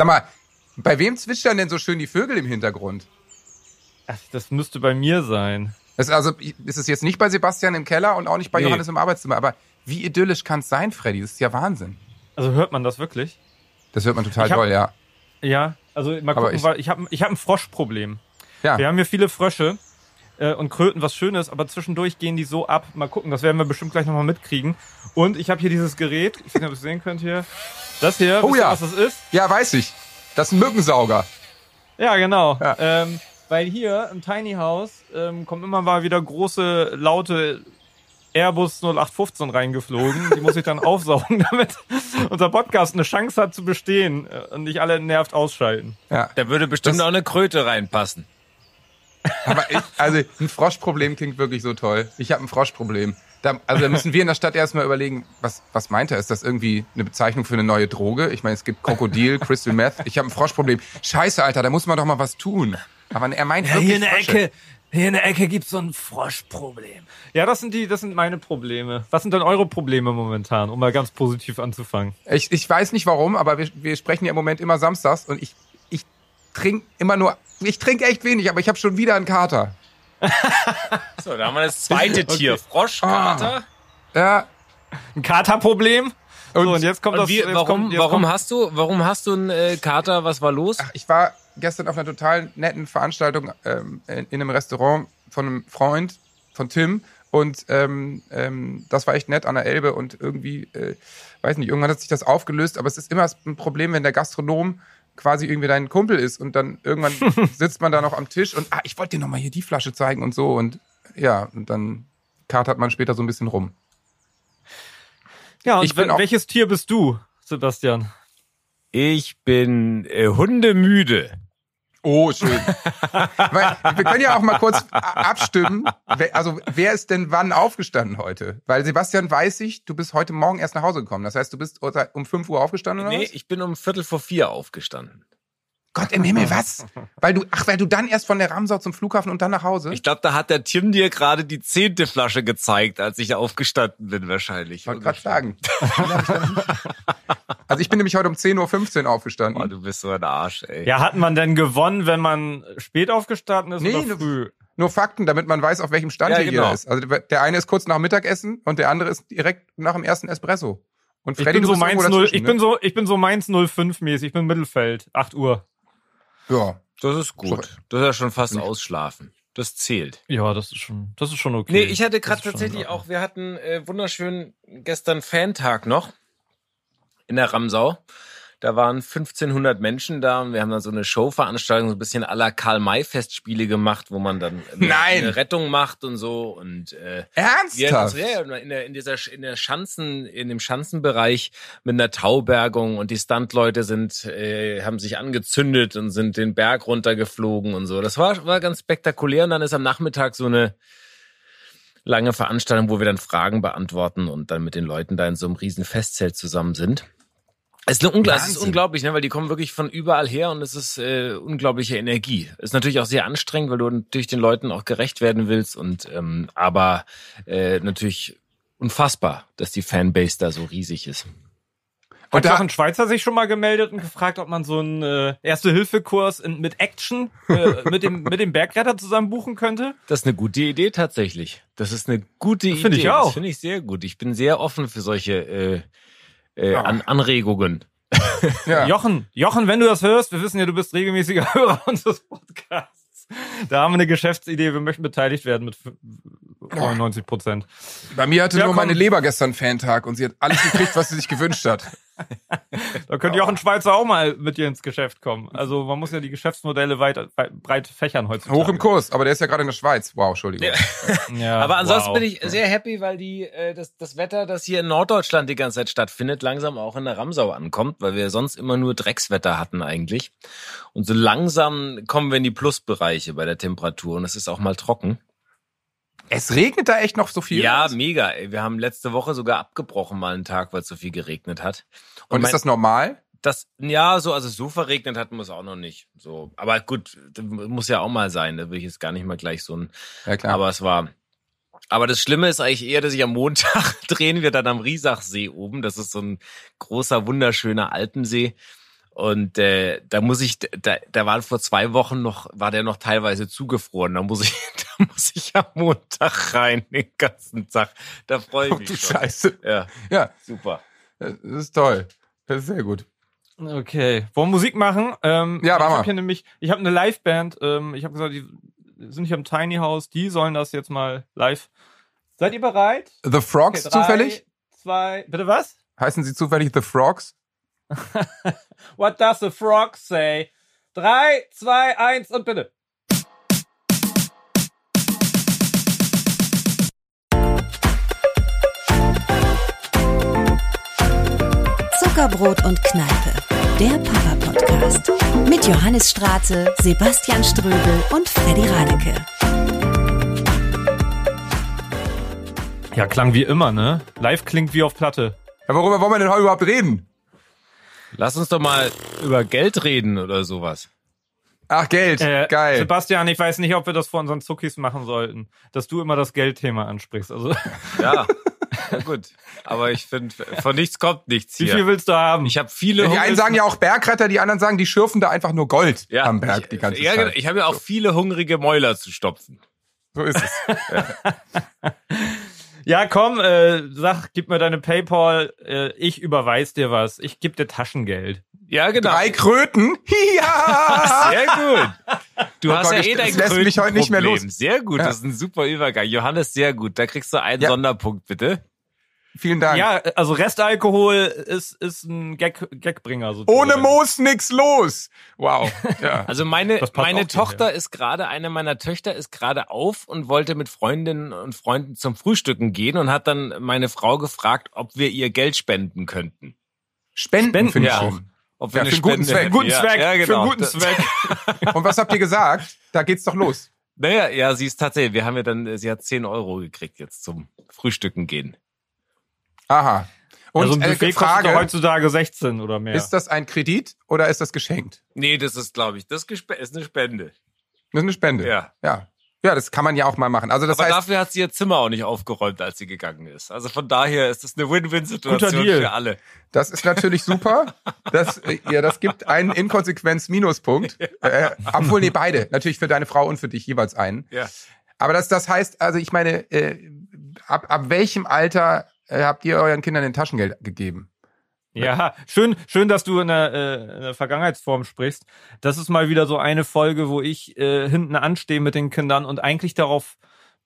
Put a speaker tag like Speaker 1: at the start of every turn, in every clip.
Speaker 1: Sag mal, bei wem zwitschern denn so schön die Vögel im Hintergrund?
Speaker 2: Ach, das müsste bei mir sein.
Speaker 1: Das ist also ist es jetzt nicht bei Sebastian im Keller und auch nicht bei
Speaker 2: Nee.
Speaker 1: Johannes im Arbeitszimmer, aber wie idyllisch kann es sein, Freddy? Das ist ja Wahnsinn.
Speaker 2: Also hört man das wirklich?
Speaker 1: Das hört man total
Speaker 2: hab-
Speaker 1: toll, ja.
Speaker 2: Ja, also mal
Speaker 1: Aber
Speaker 2: gucken,
Speaker 1: ich-
Speaker 2: weil ich habe ich hab ein Froschproblem.
Speaker 1: Ja.
Speaker 2: Wir haben hier viele Frösche äh, und Kröten, was schön ist, aber zwischendurch gehen die so ab. Mal gucken, das werden wir bestimmt gleich nochmal mitkriegen. Und ich habe hier dieses Gerät, ich weiß nicht, ob ihr es sehen könnt hier. Das hier,
Speaker 1: Oh ja.
Speaker 2: was das ist?
Speaker 1: Ja, weiß ich. Das ist ein Mückensauger.
Speaker 2: Ja, genau.
Speaker 1: Ja.
Speaker 2: Ähm, weil hier im Tiny House ähm, kommen immer mal wieder große, laute Airbus 0815 reingeflogen. Die muss ich dann aufsaugen, damit unser Podcast eine Chance hat zu bestehen und nicht alle nervt ausschalten.
Speaker 1: Ja.
Speaker 3: Da würde bestimmt
Speaker 1: Das-
Speaker 3: auch eine Kröte reinpassen.
Speaker 1: Aber ich, also ein Froschproblem klingt wirklich so toll. Ich habe ein Froschproblem. Da, also da müssen wir in der Stadt erstmal überlegen, was, was meint er? Ist das irgendwie eine Bezeichnung für eine neue Droge? Ich meine, es gibt Krokodil, Crystal Meth. Ich habe ein Froschproblem. Scheiße, Alter, da muss man doch mal was tun. Aber er meint wirklich Frösche.
Speaker 2: hier in der Ecke gibt's so ein Froschproblem. Ja, das sind die, das sind meine Probleme. Was sind denn eure Probleme momentan, um mal ganz positiv anzufangen?
Speaker 1: Ich, ich weiß nicht warum, aber wir, wir sprechen ja im Moment immer samstags und ich trinke immer nur, ich trinke echt wenig, aber ich habe schon wieder einen Kater.
Speaker 3: So, da haben wir das zweite Tier. Froschkater.
Speaker 1: Ja,
Speaker 2: Ein Katerproblem?
Speaker 1: Und-
Speaker 2: so, und jetzt kommt
Speaker 3: Und
Speaker 2: das.
Speaker 3: wie,
Speaker 2: jetzt
Speaker 3: warum,
Speaker 2: kommt, jetzt
Speaker 3: warum
Speaker 2: kommt,
Speaker 3: hast du, warum hast du einen äh, Kater? Was war los?
Speaker 1: ich war gestern auf einer total netten Veranstaltung ähm, in, in einem Restaurant von einem Freund, von Tim. Und ähm, ähm, das war echt nett an der Elbe und irgendwie, äh, weiß nicht, irgendwann hat sich das aufgelöst, aber es ist immer ein Problem, wenn der Gastronom quasi irgendwie dein Kumpel ist und dann irgendwann sitzt man da noch am Tisch und ah, ich wollte dir noch mal hier die Flasche zeigen und so und ja, und dann katert man später so ein bisschen rum.
Speaker 2: ja, und
Speaker 1: ich bin
Speaker 2: welches Tier bist du, Sebastian?
Speaker 3: Ich bin äh, hundemüde.
Speaker 1: Oh, schön. Weil, wir können ja auch mal kurz abstimmen. Wer, also, wer ist denn wann aufgestanden heute? Weil Sebastian weiß ich, du bist heute Morgen erst nach Hause gekommen. Das heißt, du bist um 5 Uhr aufgestanden oder
Speaker 3: Nee,
Speaker 1: was?
Speaker 3: ich bin um Viertel vor vier aufgestanden.
Speaker 1: Gott im Himmel, was? Weil du, ach, weil du dann erst von der Ramsau zum Flughafen und dann nach Hause?
Speaker 3: Ich glaube, da hat der Tim dir gerade die zehnte Flasche gezeigt, als ich aufgestanden bin wahrscheinlich.
Speaker 1: Ich wollte gerade sagen. also ich bin nämlich heute um 10.15 Uhr
Speaker 3: Oh,
Speaker 1: aufgestanden.
Speaker 3: du bist so ein Arsch, ey.
Speaker 2: Ja, hat man denn gewonnen, wenn man spät aufgestanden ist
Speaker 1: Nee,
Speaker 2: oder
Speaker 1: nur-
Speaker 2: früh?
Speaker 1: Nur Fakten, damit man weiß, auf welchem Stand
Speaker 3: Ja,
Speaker 1: hier
Speaker 3: genau.
Speaker 1: jeder ist. Also der eine ist kurz nach Mittagessen und der andere ist direkt nach dem ersten Espresso. Und
Speaker 2: Ich
Speaker 1: Freddy,
Speaker 2: bin
Speaker 1: du
Speaker 2: so Mainz 0,
Speaker 1: dazwischen,
Speaker 2: ich
Speaker 1: ne?
Speaker 2: bin so, ich bin so Mainz 05 mäßig, ich bin Mittelfeld, 8 Uhr.
Speaker 1: Ja.
Speaker 3: Das ist gut. Das ist ja schon fast ausschlafen. Das zählt.
Speaker 2: Ja, das ist schon, das ist schon okay.
Speaker 3: Nee, ich hatte gerade tatsächlich auch, wir hatten äh, wunderschön gestern Fantag noch in der Ramsau. Da waren 1500 Menschen da und wir haben dann so eine Showveranstaltung, so ein bisschen à la Karl-May-Festspiele gemacht, wo man dann eine,
Speaker 1: Nein.
Speaker 3: eine Rettung macht und so und äh,
Speaker 1: Ernsthaft?
Speaker 3: ja, in, der, in dieser in der Schanzen in dem Schanzenbereich mit einer Taubergung und die Stuntleute sind äh, haben sich angezündet und sind den Berg runtergeflogen und so. Das war war ganz spektakulär und dann ist am Nachmittag so eine lange Veranstaltung, wo wir dann Fragen beantworten und dann mit den Leuten da in so einem riesen Festzelt zusammen sind. Es ist, ungl es ist unglaublich, ne, weil die kommen wirklich von überall her und es ist äh, unglaubliche Energie. Ist natürlich auch sehr anstrengend, weil du natürlich den Leuten auch gerecht werden willst und ähm, aber äh, natürlich unfassbar, dass die Fanbase da so riesig ist.
Speaker 2: Hat
Speaker 1: Und da-
Speaker 2: Jochen Schweizer sich schon mal gemeldet und gefragt, ob man so einen äh, Erste-Hilfe-Kurs mit Action äh, mit, dem, mit dem Bergretter zusammen buchen könnte?
Speaker 3: Das ist eine gute Idee tatsächlich. Das ist eine gute
Speaker 2: Das
Speaker 3: Idee.
Speaker 2: finde ich auch.
Speaker 3: Das finde ich sehr gut. Ich bin sehr offen für solche äh, äh, An Anregungen.
Speaker 1: Ja.
Speaker 2: Jochen, Jochen, wenn du das hörst, wir wissen ja, du bist regelmäßiger Hörer unseres Podcasts. Da haben wir eine Geschäftsidee, wir möchten beteiligt werden mit 99 Prozent.
Speaker 1: Bei mir hatte
Speaker 2: Ja,
Speaker 1: nur
Speaker 2: komm.
Speaker 1: meine Leber gestern Fan-Tag und sie hat alles gekriegt, was sie sich gewünscht hat.
Speaker 2: Da könnte Jochen Schweizer auch mal mit dir ins Geschäft kommen. Also man muss ja die Geschäftsmodelle weit, weit breit fächern heutzutage.
Speaker 1: Hoch im Kurs, aber der ist ja gerade in der Schweiz. Wow, Entschuldigung.
Speaker 2: Ja,
Speaker 3: Aber ansonsten
Speaker 2: wow.
Speaker 3: bin ich sehr happy, weil die äh, das, das Wetter, das hier in Norddeutschland die ganze Zeit stattfindet, langsam auch in der Ramsau ankommt, weil wir sonst immer nur Dreckswetter hatten eigentlich. Und so langsam kommen wir in die Plusbereiche bei der Temperatur und es ist auch mal trocken.
Speaker 1: Es regnet da echt noch so viel.
Speaker 3: Ja, mega. Ey. Wir haben letzte Woche sogar abgebrochen mal einen Tag, weil es so viel geregnet hat.
Speaker 1: und
Speaker 3: mein-
Speaker 1: ist das normal?
Speaker 3: das, ja, so, also so verregnet hatten wir es auch noch nicht. So, aber gut, muss ja auch mal sein. Da will ich jetzt gar nicht mal gleich so ein
Speaker 1: Ja, klar.
Speaker 3: Aber es war. Aber das Schlimme ist eigentlich eher, dass ich am Montag drehen wir dann am Riesachsee oben. Das ist so ein großer, wunderschöner Alpensee. Und äh, da muss ich, da, da waren vor zwei Wochen noch, war der noch teilweise zugefroren. Da muss ich, da muss ich am Montag rein, den ganzen Tag. Da freue ich
Speaker 1: Oh,
Speaker 3: mich.
Speaker 1: du
Speaker 3: schon.
Speaker 1: Scheiße.
Speaker 3: Ja,
Speaker 1: Ja,
Speaker 3: super.
Speaker 1: das ist toll. Das ist sehr gut.
Speaker 2: Okay. Wollen wir Musik machen? Ähm,
Speaker 1: Ja,
Speaker 2: ich
Speaker 1: mach mal.
Speaker 2: habe hier nämlich, ich habe eine Liveband. Ähm, ich habe gesagt, die sind hier im Tiny House. Die sollen das jetzt mal live. Seid ihr bereit?
Speaker 1: The Frogs
Speaker 2: Okay, drei,
Speaker 1: zufällig?
Speaker 2: Zwei. Bitte was?
Speaker 1: Heißen sie zufällig The Frogs?
Speaker 2: What does the frog say? Drei, zwei, eins und bitte.
Speaker 4: Zuckerbrot und Kneipe, der Papa-Podcast. Mit Johannes Straße, Sebastian Ströbel und Freddy Radeke.
Speaker 2: Ja, klang wie immer, ne? Live klingt wie auf Platte.
Speaker 1: Ja, worüber wollen wir denn heute überhaupt reden?
Speaker 3: Lass uns doch mal über Geld reden oder sowas.
Speaker 1: Ach, Geld.
Speaker 2: Äh,
Speaker 1: Geil.
Speaker 2: Sebastian, ich weiß nicht, ob wir das vor unseren Zuckis machen sollten, dass du immer das Geldthema ansprichst. Also,
Speaker 3: Ja, ja gut. Aber ich finde, von nichts kommt nichts
Speaker 2: wie
Speaker 3: hier.
Speaker 2: viel willst du haben?
Speaker 3: Ich habe viele
Speaker 1: Die einen sagen ja auch Bergretter, die anderen sagen, die schürfen da einfach nur Gold
Speaker 3: ja,
Speaker 1: am Berg
Speaker 3: ich,
Speaker 1: die ganze
Speaker 3: ja, genau.
Speaker 1: Zeit.
Speaker 3: Ich habe ja auch viele hungrige Mäuler zu stopfen.
Speaker 1: So ist es.
Speaker 2: Ja, komm, äh, sag, gib mir deine Paypal, äh, ich überweis dir was. Ich geb dir Taschengeld.
Speaker 3: Ja, genau.
Speaker 1: Drei Kröten. Ja.
Speaker 3: Sehr gut. Du
Speaker 1: Oh
Speaker 3: hast
Speaker 1: Gott,
Speaker 3: ja eh dein
Speaker 1: das lässt mich heute nicht mehr los.
Speaker 3: Sehr gut,
Speaker 1: Ja.
Speaker 3: das ist ein super Übergang. Johannes, sehr gut. Da kriegst du einen
Speaker 1: Ja.
Speaker 3: Sonderpunkt, bitte.
Speaker 1: Vielen Dank.
Speaker 2: Ja, also Restalkohol ist, ist ein Gag, Gagbringer sozusagen.
Speaker 1: Ohne Moos nix los. Wow. Ja.
Speaker 3: Also meine, meine Tochter ist gerade, eine meiner Töchter ist gerade auf und wollte mit Freundinnen und Freunden zum Frühstücken gehen und hat dann meine Frau gefragt, ob wir ihr Geld spenden könnten.
Speaker 1: Spenden,
Speaker 2: Spenden,
Speaker 1: finde ich
Speaker 3: ja.
Speaker 1: schön.
Speaker 3: Ob wir
Speaker 1: Ja, für einen guten Zweck.
Speaker 2: Guten Zweck,
Speaker 3: ja,
Speaker 2: für
Speaker 3: genau.
Speaker 2: einen guten
Speaker 3: Das-
Speaker 2: Zweck.
Speaker 1: Und was habt ihr gesagt? Da geht's doch los.
Speaker 3: Naja, ja, sie ist tatsächlich, wir haben ja dann, sie hat 10 Euro gekriegt jetzt zum Frühstücken gehen.
Speaker 1: Aha. Und
Speaker 2: also ein
Speaker 1: äh,
Speaker 2: Buffet kostet doch
Speaker 1: Frage,
Speaker 2: heutzutage 16 oder mehr.
Speaker 1: ist das ein Kredit oder ist das geschenkt?
Speaker 3: Nee, das ist, glaube ich, das ist eine Spende.
Speaker 1: Das ist eine Spende.
Speaker 3: Ja.
Speaker 1: Ja. Ja, das kann man ja auch mal machen. Also das
Speaker 3: Aber
Speaker 1: heißt,
Speaker 3: dafür hat sie ihr Zimmer auch nicht aufgeräumt, als sie gegangen ist. Also von daher ist das eine Win-Win-Situation für alle.
Speaker 1: das ist natürlich super. Das, äh, ja, das gibt einen Inkonsequenz-Minuspunkt. Äh, obwohl, nee, beide. Natürlich für deine Frau und für dich jeweils einen.
Speaker 3: Ja.
Speaker 1: Aber das, das heißt, also ich meine, äh, ab, ab welchem Alter äh, habt ihr euren Kindern den Taschengeld gegeben?
Speaker 2: Ja, schön, schön, dass du in der, äh, in der Vergangenheitsform sprichst. Das ist mal wieder so eine Folge, wo ich äh, hinten anstehe mit den Kindern und eigentlich darauf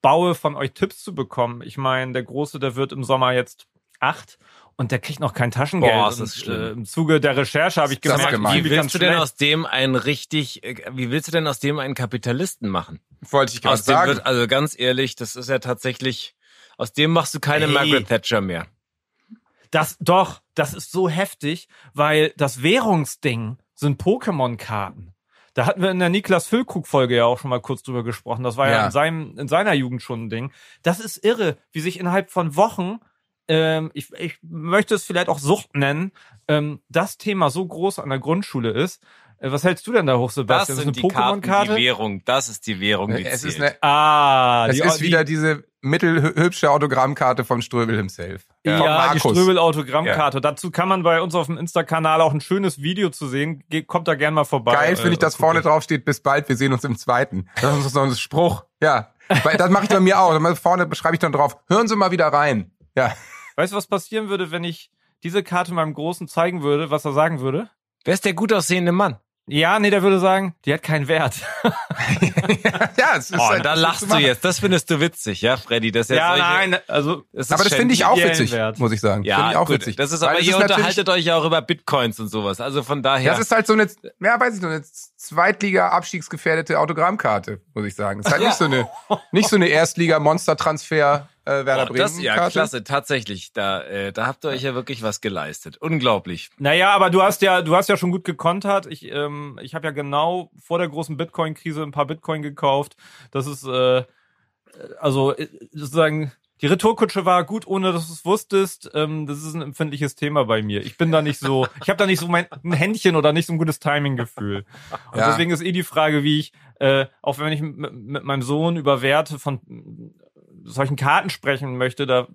Speaker 2: baue, von euch Tipps zu bekommen. Ich meine, der Große, der wird im Sommer jetzt acht und der kriegt noch kein Taschengeld.
Speaker 3: Boah, ist
Speaker 2: und,
Speaker 3: das schlimm.
Speaker 2: Äh, Im Zuge der Recherche habe ich gemerkt, wie
Speaker 3: willst du denn
Speaker 2: schlecht.
Speaker 3: aus dem einen richtig, äh, wie willst du denn aus dem einen Kapitalisten machen?
Speaker 1: Wollte ich gerade
Speaker 3: Aus dem
Speaker 1: sagen.
Speaker 3: wird, also ganz ehrlich, das ist ja tatsächlich, aus dem machst du keine
Speaker 2: Ey.
Speaker 3: Margaret Thatcher mehr.
Speaker 2: Das doch, das ist so heftig, weil das Währungsding sind Pokémon-Karten. Da hatten wir in der Niklas Füllkrug-Folge ja auch schon mal kurz drüber gesprochen. Das war ja,
Speaker 1: Ja.
Speaker 2: in, seinem, in seiner Jugend schon ein Ding. Das ist irre, wie sich innerhalb von Wochen, ähm, ich, ich möchte es vielleicht auch Sucht nennen, ähm, das Thema so groß an der Grundschule ist. Äh, was hältst du denn da hoch,
Speaker 3: Das
Speaker 2: Sebastian?
Speaker 3: sind
Speaker 2: ist
Speaker 3: die
Speaker 2: eine
Speaker 3: Karten, die
Speaker 2: Pokémon-Karte?
Speaker 3: Währung. Das ist die Währung, die
Speaker 1: es ist,
Speaker 3: zählt.
Speaker 1: eine,
Speaker 2: Ah,
Speaker 1: es
Speaker 2: die,
Speaker 1: ist
Speaker 2: die,
Speaker 1: wieder diese mittelhübsche Autogrammkarte von Ströbel himself.
Speaker 2: Ja,
Speaker 1: Von
Speaker 2: die. Ströbel-Autogrammkarte. Dazu kann man bei uns auf dem Insta-Kanal auch ein schönes Video zu sehen. Ge kommt da gerne mal vorbei.
Speaker 1: Geil finde ich,
Speaker 2: Äh,
Speaker 1: dass
Speaker 2: guckt
Speaker 1: vorne drauf steht, bis bald, wir sehen uns im zweiten. Das ist so ein Spruch. Ja. Weil das mache ich bei mir auch. Vorne schreibe ich dann drauf, hören Sie mal wieder rein. Ja.
Speaker 2: Weißt du, was passieren würde, wenn ich diese Karte meinem Großen zeigen würde, was er sagen würde?
Speaker 3: Wer ist der gut aussehende Mann?
Speaker 2: Ja, nee, der würde sagen, die hat keinen Wert.
Speaker 1: ja, es ist
Speaker 3: Oh,
Speaker 1: halt-
Speaker 3: da
Speaker 1: das ist
Speaker 3: lachst du jetzt. Das findest du witzig, ja, Freddy? Das ist jetzt
Speaker 2: ja,
Speaker 3: solche-
Speaker 2: nein, also
Speaker 3: Das ist
Speaker 1: Aber das finde ich auch witzig,
Speaker 2: Wert.
Speaker 1: muss ich sagen.
Speaker 3: Ja,
Speaker 1: finde ich auch
Speaker 3: gut,
Speaker 1: witzig.
Speaker 3: das ist aber,
Speaker 1: es
Speaker 3: ihr
Speaker 1: natürlich-
Speaker 3: unterhaltet euch ja auch über Bitcoins und sowas. Also von daher.
Speaker 1: Das ist halt so eine, ja, weiß ich noch, eine Zweitliga-abstiegsgefährdete Autogrammkarte, muss ich sagen. Es ist halt nicht so eine, nicht so eine Erstliga-Monster-Transfer, äh, Werder
Speaker 3: Oh,
Speaker 1: Bremen.
Speaker 3: das, ja,
Speaker 1: Karte.
Speaker 3: klasse, tatsächlich. Da, äh, da habt ihr euch ja wirklich was geleistet. Unglaublich.
Speaker 2: Naja, aber du hast ja, du hast ja schon gut gekontert. Ich, ähm, ich habe ja genau vor der großen Bitcoin-Krise ein paar Bitcoin gekauft. Das ist, äh, also äh, sozusagen, die Retourkutsche war gut, ohne dass du es wusstest. Ähm, das ist ein empfindliches Thema bei mir. Ich bin da nicht so, ich habe da nicht so mein ein Händchen oder nicht so ein gutes Timing-Gefühl. Und
Speaker 1: Ja.
Speaker 2: deswegen ist eh die Frage, wie ich, äh, auch wenn ich mit, mit meinem Sohn über Werte von solchen Karten sprechen möchte, da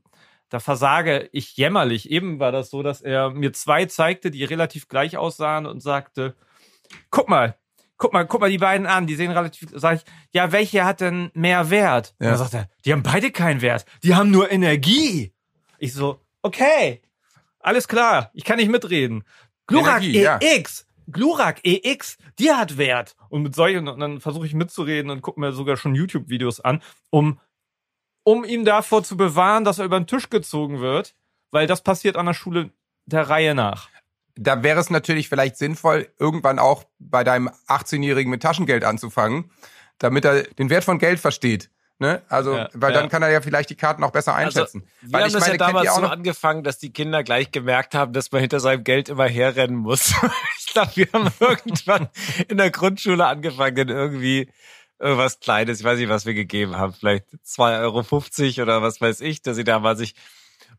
Speaker 2: da versage ich jämmerlich. Eben war das so, dass er mir zwei zeigte, die relativ gleich aussahen und sagte, guck mal, guck mal, guck mal die beiden an, die sehen relativ, sag ich, ja, welche hat denn mehr Wert?
Speaker 1: Ja.
Speaker 2: Und dann sagt er, die haben beide keinen Wert, die haben nur Energie. Ich so, okay, alles klar, ich kann nicht mitreden. Glurak
Speaker 1: Energie, ja.
Speaker 2: EX, Glurak EX, die hat Wert. Und mit solchen, und dann versuche ich mitzureden und gucke mir sogar schon YouTube-Videos an, um, um ihm davor zu bewahren, dass er über den Tisch gezogen wird, weil das passiert an der Schule der Reihe nach.
Speaker 1: Da wäre es natürlich vielleicht sinnvoll, irgendwann auch bei deinem 18-Jährigen mit Taschengeld anzufangen, damit er den Wert von Geld versteht. Ne? Also,
Speaker 2: Ja,
Speaker 1: weil
Speaker 2: ja.
Speaker 1: dann kann er ja vielleicht die Karten auch besser einschätzen.
Speaker 3: Wir
Speaker 1: weil
Speaker 3: haben
Speaker 1: ich
Speaker 3: das ja
Speaker 1: meine, kennt
Speaker 3: damals so
Speaker 1: noch,
Speaker 3: angefangen, dass die Kinder gleich gemerkt haben, dass man hinter seinem Geld immer herrennen muss. ich glaube, wir haben irgendwann in der Grundschule angefangen, denn irgendwie irgendwas Kleines, ich weiß nicht, was wir gegeben haben, vielleicht 2,50 Euro oder was weiß ich, dass sie damals sich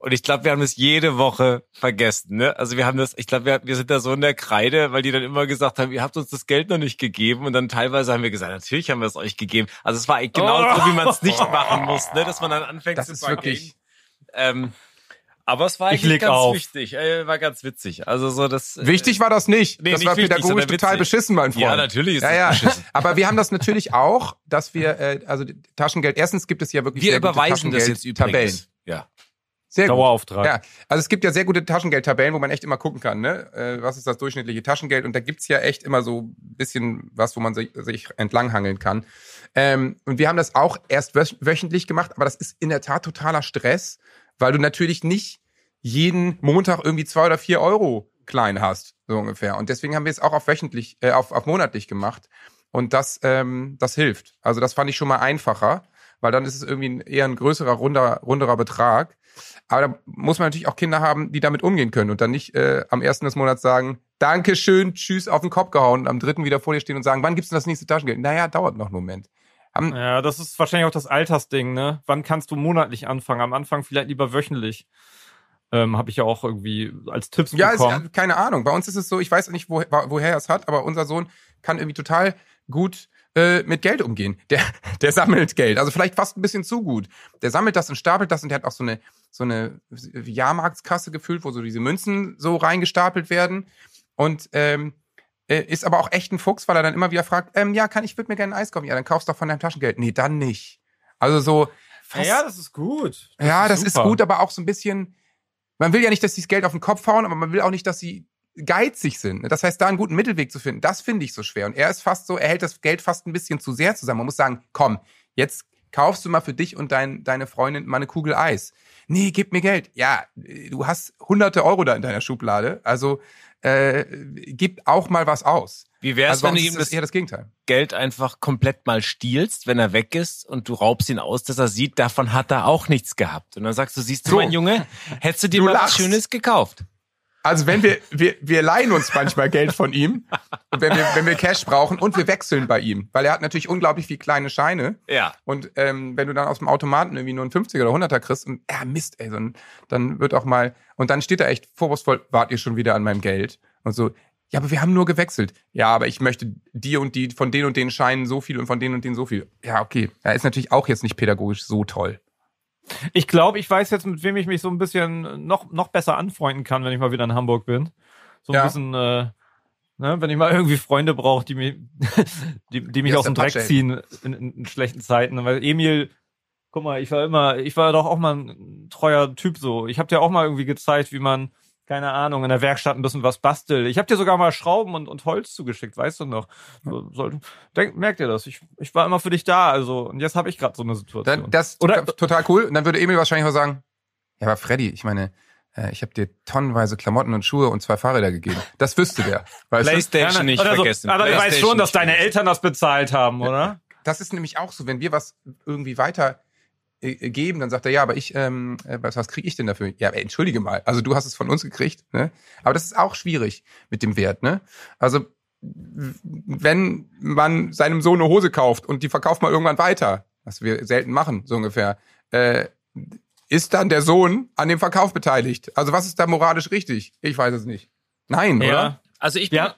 Speaker 3: und ich glaube, wir haben das jede Woche vergessen. Ne? Also wir haben das, ich glaube, wir, wir sind da so in der Kreide, weil die dann immer gesagt haben, ihr habt uns das Geld noch nicht gegeben. Und dann teilweise haben wir gesagt, natürlich haben wir es euch gegeben. Also es war eigentlich genau so, wie man es nicht machen muss, ne? dass man dann anfängt
Speaker 1: das
Speaker 3: zu
Speaker 1: ist wirklich,
Speaker 3: Ähm, aber es war
Speaker 2: Ich
Speaker 3: eigentlich ganz
Speaker 2: auf.
Speaker 3: wichtig, äh, war ganz witzig. Also so das. äh,
Speaker 1: Wichtig war das nicht.
Speaker 3: Nee,
Speaker 1: das
Speaker 3: nicht
Speaker 1: war
Speaker 3: wichtig,
Speaker 1: pädagogisch total beschissen, mein Freund.
Speaker 3: Ja, natürlich ist
Speaker 1: ja, ja.
Speaker 3: beschissen.
Speaker 1: Aber wir haben das natürlich auch, dass wir, äh, also Taschengeld, erstens gibt es ja wirklich
Speaker 3: Wir
Speaker 1: sehr gute
Speaker 3: überweisen das jetzt
Speaker 1: Taschengeld-Tabellen.
Speaker 3: übrigens. Ja.
Speaker 1: Sehr gut.
Speaker 2: Dauerauftrag.
Speaker 1: Ja, also es gibt ja sehr gute Taschengeldtabellen, wo man echt immer gucken kann, ne? Äh, was ist das durchschnittliche Taschengeld? Und da gibt's ja echt immer so ein bisschen was, wo man sich, sich entlanghangeln kann. Ähm, und wir haben das auch erst wöch wöchentlich gemacht, aber das ist in der Tat totaler Stress, weil du natürlich nicht jeden Montag irgendwie zwei oder vier Euro klein hast, so ungefähr. Und deswegen haben wir es auch auf wöchentlich, äh, auf, auf monatlich gemacht. Und das, ähm, das hilft. Also das fand ich schon mal einfacher, weil dann ist es irgendwie ein, eher ein größerer, runder, runderer Betrag. Aber da muss man natürlich auch Kinder haben, die damit umgehen können und dann nicht äh, am ersten des Monats sagen, Dankeschön, tschüss, auf den Kopf gehauen und am dritten wieder vor dir stehen und sagen, wann gibt's denn das nächste Taschengeld? Naja, dauert noch einen Moment. Haben,
Speaker 2: Ja, das ist wahrscheinlich auch das Altersding, ne? Wann kannst du monatlich anfangen? Am Anfang vielleicht lieber wöchentlich. Ähm, Habe ich ja auch irgendwie als Tipps
Speaker 1: Ja, ist,
Speaker 2: bekommen.
Speaker 1: ja, keine Ahnung. Bei uns ist es so, ich weiß nicht, wo, woher er es hat, aber unser Sohn kann irgendwie total gut äh, mit Geld umgehen. Der, der sammelt Geld. Also vielleicht fast ein bisschen zu gut. Der sammelt das und stapelt das und der hat auch so eine, so eine Jahrmarktskasse gefüllt, wo so diese Münzen so reingestapelt werden. Und ähm, äh, ist aber auch echt ein Fuchs, weil er dann immer wieder fragt, ähm, ja, kann ich, würde mir gerne ein Eis kaufen. Ja, dann kaufst du doch von deinem Taschengeld. Nee, dann nicht. Also so
Speaker 2: ja,
Speaker 1: fast
Speaker 2: ja, das ist gut.
Speaker 1: ja, das ist
Speaker 2: super.
Speaker 1: gut, aber auch so ein bisschen, man will ja nicht, dass sie das Geld auf den Kopf hauen, aber man will auch nicht, dass sie geizig sind. Das heißt, da einen guten Mittelweg zu finden, das finde ich so schwer. Und er ist fast so, er hält das Geld fast ein bisschen zu sehr zusammen. Man muss sagen, komm, jetzt kaufst du mal für dich und dein, deine Freundin mal eine Kugel Eis. Nee, gib mir Geld. Ja, du hast hunderte Euro da in deiner Schublade. Also äh, gib auch mal was aus.
Speaker 3: Wie wär's,
Speaker 1: Also
Speaker 3: wenn du ihm das
Speaker 1: eher das Gegenteil.
Speaker 3: Geld einfach komplett mal stiehlst, wenn er weg ist und du raubst ihn aus, dass er sieht, davon hat er auch nichts gehabt. Und dann sagst du, siehst du,
Speaker 1: So.
Speaker 3: mein Junge, hättest du dir
Speaker 1: Du
Speaker 3: mal was
Speaker 1: lachst.
Speaker 3: Schönes gekauft.
Speaker 1: Also wenn wir, wir, wir leihen uns manchmal Geld von ihm, wenn wir, wenn wir Cash brauchen und wir wechseln bei ihm, weil er hat natürlich unglaublich viel kleine Scheine.
Speaker 3: Ja.
Speaker 1: Und ähm, wenn du dann aus dem Automaten irgendwie nur einen 50er oder 100er kriegst, und ja, Mist, ey, dann, dann wird auch mal, und dann steht er echt vorwurfsvoll, wart ihr schon wieder an meinem Geld? Und so, ja, aber wir haben nur gewechselt. Ja, aber ich möchte dir und die, von denen und den Scheinen so viel und von denen und denen so viel. Ja, okay. Er ist natürlich auch jetzt nicht pädagogisch so toll.
Speaker 2: Ich glaube, ich weiß jetzt, mit wem ich mich so ein bisschen noch, noch besser anfreunden kann, wenn ich mal wieder in Hamburg bin. So ein
Speaker 1: Ja.
Speaker 2: bisschen, äh, ne, wenn ich mal irgendwie Freunde brauche, die mich, die, die mich aus dem Dreck ziehen in, in, in schlechten Zeiten. Weil Emil, guck mal, ich war immer, ich war doch auch mal ein treuer Typ so. Ich habe dir auch mal irgendwie gezeigt, wie man, keine Ahnung, in der Werkstatt ein bisschen was bastelt. Ich habe dir sogar mal Schrauben und, und Holz zugeschickt, weißt du noch? So, denk, merkt ihr das? Ich, ich war immer für dich da, also und jetzt habe ich gerade so eine Situation.
Speaker 1: Dann, das
Speaker 2: Oder-
Speaker 1: total cool. Und dann würde Emil wahrscheinlich auch sagen, ja, aber Freddy, ich meine, äh, ich habe dir tonnenweise Klamotten und Schuhe und zwei fahrräder gegeben. Das wüsste der. Weißt du?
Speaker 3: Playstation nicht
Speaker 2: oder so.
Speaker 3: vergessen.
Speaker 2: Aber du weißt schon, dass deine. Eltern das bezahlt haben, oder?
Speaker 1: Das ist nämlich auch so, wenn wir was irgendwie weiter geben, dann sagt er, ja, aber ich, ähm, äh, was, was kriege ich denn dafür? Ja, aber entschuldige mal, also du hast es von uns gekriegt, ne? Aber das ist auch schwierig mit dem Wert, ne? Also wenn man seinem Sohn eine Hose kauft und die verkauft mal irgendwann weiter, was wir selten machen, so ungefähr, äh, ist dann der Sohn an dem Verkauf beteiligt? Also was ist da moralisch richtig? Ich weiß es nicht. Nein, oder?
Speaker 3: Also ich bin,
Speaker 2: Ja.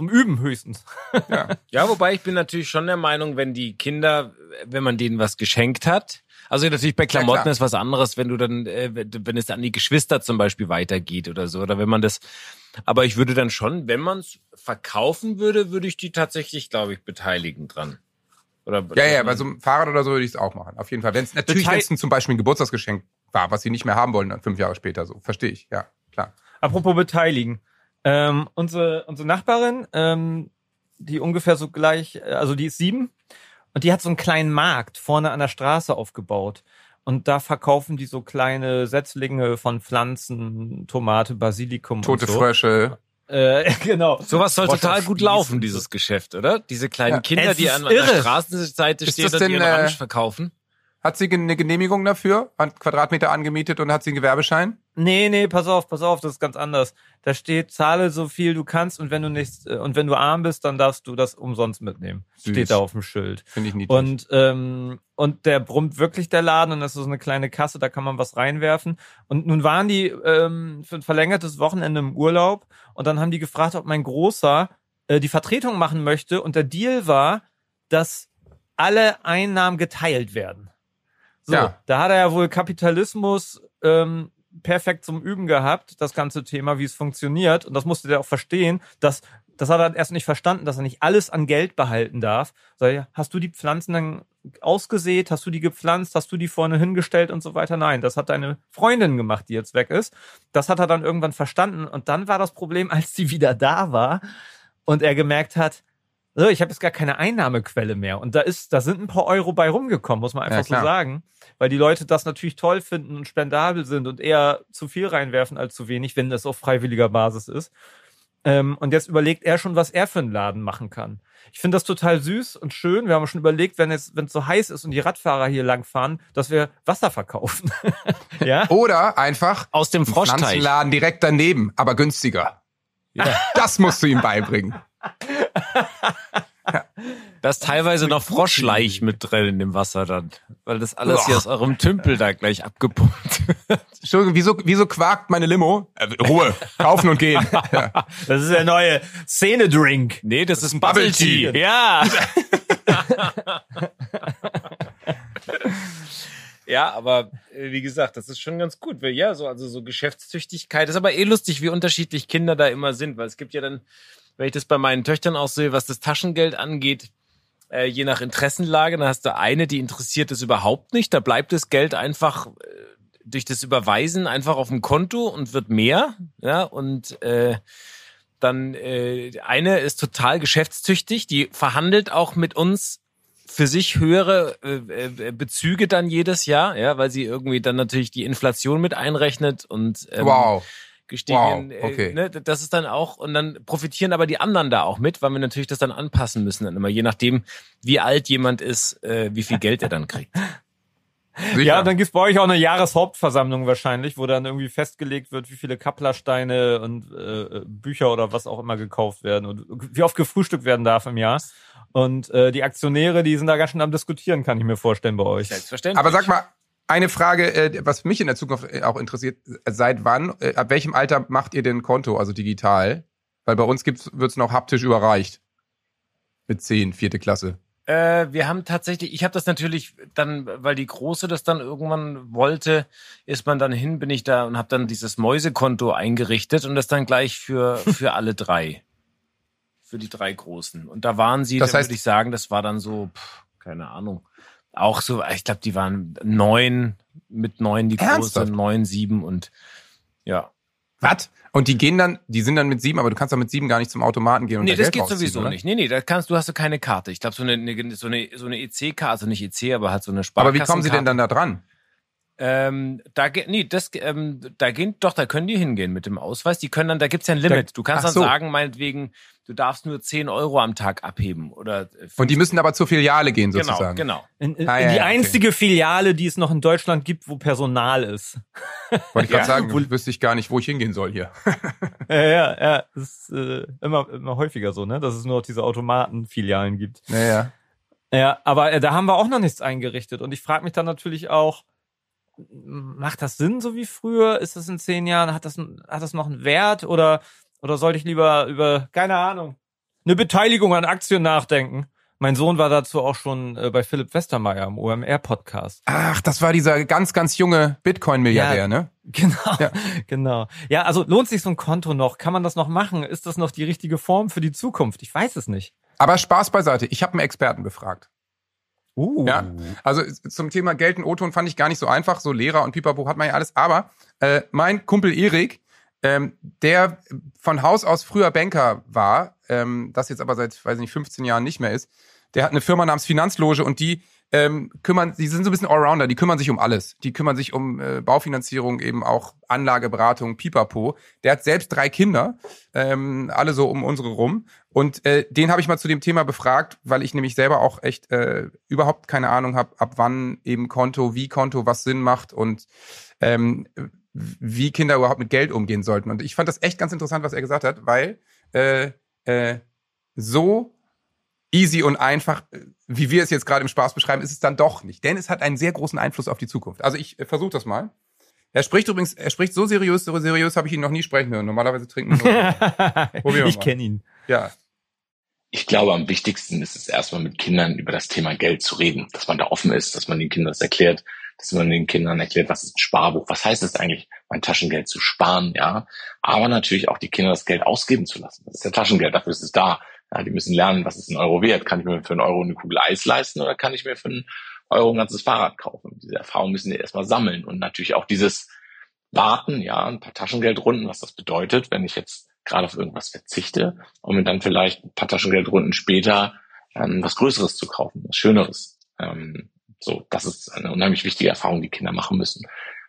Speaker 2: Zum Üben höchstens.
Speaker 1: Ja.
Speaker 3: Ja, wobei ich bin natürlich schon der Meinung, wenn die Kinder, wenn man denen was geschenkt hat, Also natürlich bei Klamotten
Speaker 1: klar.
Speaker 3: ist was anderes, wenn du dann, äh, wenn es an die Geschwister zum Beispiel weitergeht oder so, oder wenn man das. Aber ich würde dann schon, wenn man es verkaufen würde, würde ich die tatsächlich, glaube ich, beteiligen dran. Oder
Speaker 1: Ja, ja, bei so einem Fahrrad oder so würde ich es auch machen. Auf jeden Fall. Wenn es natürlich,
Speaker 2: Detail-
Speaker 1: wenn es ein- zum Beispiel ein Geburtstagsgeschenk war, was sie nicht mehr haben wollen, dann fünf Jahre später so. Verstehe ich, ja, klar.
Speaker 2: Apropos beteiligen. Ähm, unsere, unsere Nachbarin, ähm, die ungefähr so gleich, äh, also die ist sieben und die hat so einen kleinen Markt vorne an der Straße aufgebaut. Und da verkaufen die so kleine Setzlinge von Pflanzen, Tomate, Basilikum
Speaker 1: Tote
Speaker 2: und so.
Speaker 1: Frösche.
Speaker 2: Äh, genau.
Speaker 3: Sowas soll
Speaker 2: Frosch
Speaker 3: total gut laufen, dieses. Geschäft, oder? Diese kleinen
Speaker 1: Ja.
Speaker 3: Kinder,
Speaker 2: Es
Speaker 3: die an, an der. Straßenseite
Speaker 1: Ist
Speaker 3: stehen und
Speaker 1: denn,
Speaker 3: ihren
Speaker 1: äh,
Speaker 3: Ramsch verkaufen.
Speaker 1: Hat sie eine Genehmigung dafür? Hat Quadratmeter angemietet und hat sie einen Gewerbeschein?
Speaker 2: Nee, nee, pass auf, pass auf, das ist ganz anders. Da steht, zahle so viel du kannst und wenn du nicht, äh, und wenn du arm bist, dann darfst du das umsonst mitnehmen.
Speaker 1: Süß.
Speaker 2: Steht da auf dem Schild.
Speaker 1: Finde ich niedlich.
Speaker 2: Und, ähm, und der brummt wirklich der Laden und das ist so eine kleine Kasse, da kann man was reinwerfen. Und nun waren die ähm, für ein verlängertes Wochenende im Urlaub und dann haben die gefragt, ob mein Großer äh, die Vertretung machen möchte. Und der Deal war, dass alle Einnahmen geteilt werden. So,
Speaker 1: Ja.
Speaker 2: da hat er ja wohl Kapitalismus ähm, perfekt zum Üben gehabt, das ganze Thema, wie es funktioniert. Und das musste der auch verstehen, dass das hat er erst nicht verstanden, dass er nicht alles an Geld behalten darf. Sag hast du die Pflanzen dann ausgesät? Hast du die gepflanzt? Hast du die vorne hingestellt und so weiter? Nein, das hat deine Freundin gemacht, die jetzt weg ist. Das hat er dann irgendwann verstanden. Und dann war das Problem, als die wieder da war und er gemerkt hat, ich habe jetzt gar keine Einnahmequelle mehr. Und da ist, da sind ein paar Euro bei rumgekommen, muss man einfach
Speaker 1: Ja,
Speaker 2: so sagen. Weil die Leute das natürlich toll finden und spendabel sind und eher zu viel reinwerfen als zu wenig, wenn das auf freiwilliger Basis ist. Ähm, und jetzt überlegt er schon, was er für einen Laden machen kann. Ich finde das total süß und schön. Wir haben schon überlegt, wenn es, wenn es so heiß ist und die Radfahrer hier langfahren, dass wir Wasser verkaufen. ja?
Speaker 1: Oder einfach
Speaker 3: Aus dem Froschteich.
Speaker 1: Pflanzenladen direkt daneben, aber günstiger. Das musst du ihm beibringen.
Speaker 3: Da ist teilweise noch Froschleich mit drin in dem Wasser dann. Weil das alles hier aus eurem Tümpel da gleich abgepumpt wird.
Speaker 1: Entschuldigung, wieso, wieso quakt meine Limo? Äh, Ruhe, kaufen und gehen. Ja.
Speaker 2: Das ist der neue Szene-Drink.
Speaker 3: Nee, das, ist ein
Speaker 1: Bubble
Speaker 3: Bubble Tea.
Speaker 1: Tea.
Speaker 3: Ja. ja, aber äh, wie gesagt, das ist schon ganz gut. Weil, ja, so, also so Geschäftstüchtigkeit ist aber eh lustig, wie unterschiedlich Kinder da immer sind. Weil es gibt ja dann, wenn ich das bei meinen Töchtern auch sehe, was das Taschengeld angeht, äh, je nach Interessenlage, dann hast du eine, die interessiert es überhaupt nicht. Da bleibt das Geld einfach äh, durch das Überweisen einfach auf dem Konto und wird mehr. Ja, und äh, dann äh, eine ist total geschäftstüchtig, die verhandelt auch mit uns für sich höhere äh, äh, Bezüge dann jedes Jahr, ja, weil sie irgendwie dann natürlich die Inflation mit einrechnet und ähm,
Speaker 1: Wow.
Speaker 3: Gestiegen.
Speaker 1: Wow, okay.
Speaker 3: äh, ne, das ist dann auch, und dann profitieren aber die anderen da auch mit, weil wir natürlich das dann anpassen müssen, dann immer, je nachdem, wie alt jemand ist, äh, wie viel Geld er dann kriegt.
Speaker 1: Sicher.
Speaker 2: Ja, dann gibt's bei euch auch eine Jahreshauptversammlung wahrscheinlich, wo dann irgendwie festgelegt wird, wie viele Kapplersteine und äh, Bücher oder was auch immer gekauft werden und wie oft gefrühstückt werden darf im Jahr. Und äh, die Aktionäre, die sind da ganz schön am diskutieren, kann ich mir vorstellen bei euch.
Speaker 3: Selbstverständlich.
Speaker 1: Aber sag mal, eine Frage, äh, was mich in der Zukunft äh, auch interessiert, seit wann, äh, ab welchem Alter macht ihr denn Konto, also digital? Weil bei uns gibt's, wird's noch haptisch überreicht. Mit zehn, vierte Klasse.
Speaker 3: Äh, wir haben tatsächlich, ich habe das natürlich dann, weil die Große das dann irgendwann wollte, ist man dann hin, bin ich da und habe dann dieses Mäusekonto eingerichtet und das dann gleich für, für alle drei. Für die drei Großen. Und da waren sie,
Speaker 1: Das
Speaker 3: da
Speaker 1: heißt-
Speaker 3: würde ich sagen, das war dann so, pff, keine Ahnung. Auch so, ich glaube, die waren neun, mit neun die Große,
Speaker 1: Ernsthaft?
Speaker 3: neun, sieben und ja.
Speaker 1: Was? Und die gehen dann, die sind dann mit sieben, aber du kannst doch mit sieben gar nicht zum Automaten gehen und
Speaker 3: Nee,
Speaker 1: da
Speaker 3: das
Speaker 1: Geld
Speaker 3: geht sowieso
Speaker 1: oder?
Speaker 3: nicht. Nee, nee, da kannst du hast du keine Karte. Ich glaube so eine, so eine so eine EC-Karte, also nicht EC, aber halt so eine
Speaker 1: Aber
Speaker 3: Sparkassenkarte.
Speaker 1: wie kommen sie denn dann da dran?
Speaker 3: Ähm, da ge- nee, das ähm, da gehen doch, da können die hingehen mit dem Ausweis. Die können dann, da gibt's ja ein Limit. Du kannst
Speaker 1: Ach
Speaker 3: dann
Speaker 1: so.
Speaker 3: sagen, meinetwegen, du darfst nur 10 Euro am Tag abheben oder äh,
Speaker 1: Und die müssen aber zur Filiale gehen
Speaker 3: genau,
Speaker 1: sozusagen.
Speaker 3: genau.
Speaker 2: In, in,
Speaker 1: Ah,
Speaker 2: in
Speaker 1: ja,
Speaker 2: die
Speaker 1: ja, okay.
Speaker 2: einzige Filiale, die es noch in Deutschland gibt, wo Personal ist.
Speaker 1: Wollte ich gerade
Speaker 3: Ja.
Speaker 1: sagen, wüsste ich gar nicht, wo ich hingehen soll hier.
Speaker 2: Ja, ja, ja. Das ist äh, immer, immer häufiger so, ne? Dass es nur noch diese Automatenfilialen gibt.
Speaker 1: Naja.
Speaker 2: Ja, aber äh, da haben wir auch noch nichts eingerichtet. Und ich frage mich dann natürlich auch, macht das Sinn so wie früher? Ist das in zehn Jahren? Hat das, hat das noch einen Wert? Oder, oder sollte ich lieber über, keine Ahnung, eine Beteiligung an Aktien nachdenken? Mein Sohn war dazu auch schon äh, bei Philipp Westermeier im OMR-Podcast.
Speaker 1: Ach, das war dieser ganz, ganz junge Bitcoin-Milliardär,
Speaker 2: Ja.
Speaker 1: ne?
Speaker 2: Genau,
Speaker 1: Ja.
Speaker 2: genau. Ja, also lohnt sich so ein Konto noch? Kann man das noch machen? Ist das noch die richtige Form für die Zukunft? Ich weiß es nicht.
Speaker 1: Aber Spaß beiseite. Ich habe einen Experten befragt.
Speaker 2: Uh.
Speaker 1: Ja, also zum Thema Geld und O-Ton fand ich gar nicht so einfach. So Lehrer und Pipapo hat man ja alles. Aber äh, mein Kumpel Erik, ähm, der von Haus aus früher Banker war, ähm, das jetzt aber seit, weiß ich nicht, 15 Jahren nicht mehr ist, der hat eine Firma namens Finanzloge und die ähm, kümmern, die sind so ein bisschen Allrounder, die kümmern sich um alles. Die kümmern sich um äh, Baufinanzierung, eben auch Anlageberatung, Pipapo. Der hat selbst drei Kinder, ähm, alle so um unsere rum. Und äh, den habe ich mal zu dem Thema befragt, weil ich nämlich selber auch echt äh, überhaupt keine Ahnung habe, ab wann eben Konto, wie Konto was Sinn macht und ähm, wie Kinder überhaupt mit Geld umgehen sollten. Und ich fand das echt ganz interessant, was er gesagt hat, weil äh, äh, so easy und einfach, wie wir es jetzt gerade im Spaß beschreiben, ist es dann doch nicht. Denn es hat einen sehr großen Einfluss auf die Zukunft. Also ich äh, versuche das mal. Er spricht übrigens, er spricht so seriös, so seriös habe ich ihn noch nie sprechen hören. Normalerweise trinken wir nur.
Speaker 2: Ich kenne ihn.
Speaker 1: Ja.
Speaker 5: Ich glaube, am wichtigsten ist es erstmal mit Kindern über das Thema Geld zu reden, dass man da offen ist, dass man den Kindern das erklärt, dass man den Kindern erklärt, was ist ein Sparbuch, was heißt es eigentlich, mein Taschengeld zu sparen, ja. Aber natürlich auch die Kinder das Geld ausgeben zu lassen. Das ist ja Taschengeld, dafür ist es da. Ja, die müssen lernen, was ist ein Euro wert. Kann ich mir für einen Euro eine Kugel Eis leisten oder kann ich mir für einen Euro ein ganzes Fahrrad kaufen? Diese Erfahrung müssen die erstmal sammeln und natürlich auch dieses Warten, ja, ein paar Taschengeldrunden, was das bedeutet, wenn ich jetzt gerade auf irgendwas verzichte, um mir dann vielleicht ein paar Taschengeldrunden später ähm, was Größeres zu kaufen, was Schöneres. Ähm, so, das ist eine unheimlich wichtige Erfahrung, die Kinder machen müssen,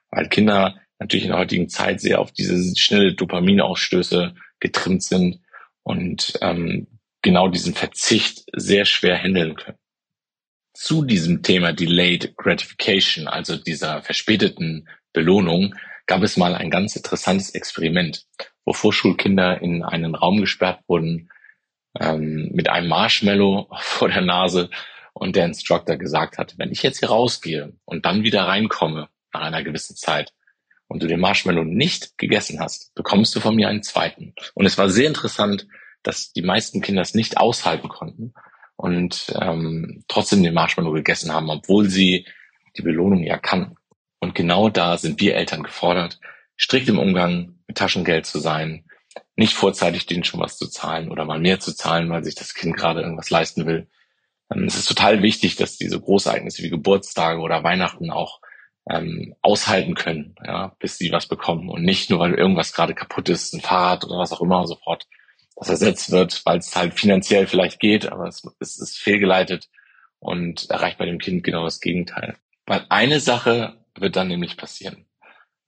Speaker 5: weil Kinder natürlich in der heutigen Zeit sehr auf diese schnelle Dopaminausstöße getrimmt sind und ähm, genau diesen Verzicht sehr schwer handeln können. Zu diesem Thema Delayed Gratification, also dieser verspäteten Belohnung, gab es mal ein ganz interessantes Experiment, wo Vorschulkinder in einen Raum gesperrt wurden ähm, mit einem Marshmallow vor der Nase und der Instructor gesagt hat, wenn ich jetzt hier rausgehe und dann wieder reinkomme nach einer gewissen Zeit und du den Marshmallow nicht gegessen hast, bekommst du von mir einen zweiten. Und es war sehr interessant, dass die meisten Kinder es nicht aushalten konnten und ähm, trotzdem den Marshmallow gegessen haben, obwohl sie die Belohnung ja kannten. Und genau da sind wir Eltern gefordert, strikt im Umgang mit Taschengeld zu sein, nicht vorzeitig denen schon was zu zahlen oder mal mehr zu zahlen, weil sich das Kind gerade irgendwas leisten will. Ähm, Es ist total wichtig, dass diese Großereignisse wie Geburtstage oder Weihnachten auch ähm, aushalten können, ja, bis sie was bekommen und nicht nur, weil irgendwas gerade kaputt ist, ein Fahrrad oder was auch immer sofort ersetzt wird, weil es halt finanziell vielleicht geht, aber es, es ist fehlgeleitet und erreicht bei dem Kind genau das Gegenteil. Weil eine Sache wird dann nämlich passieren.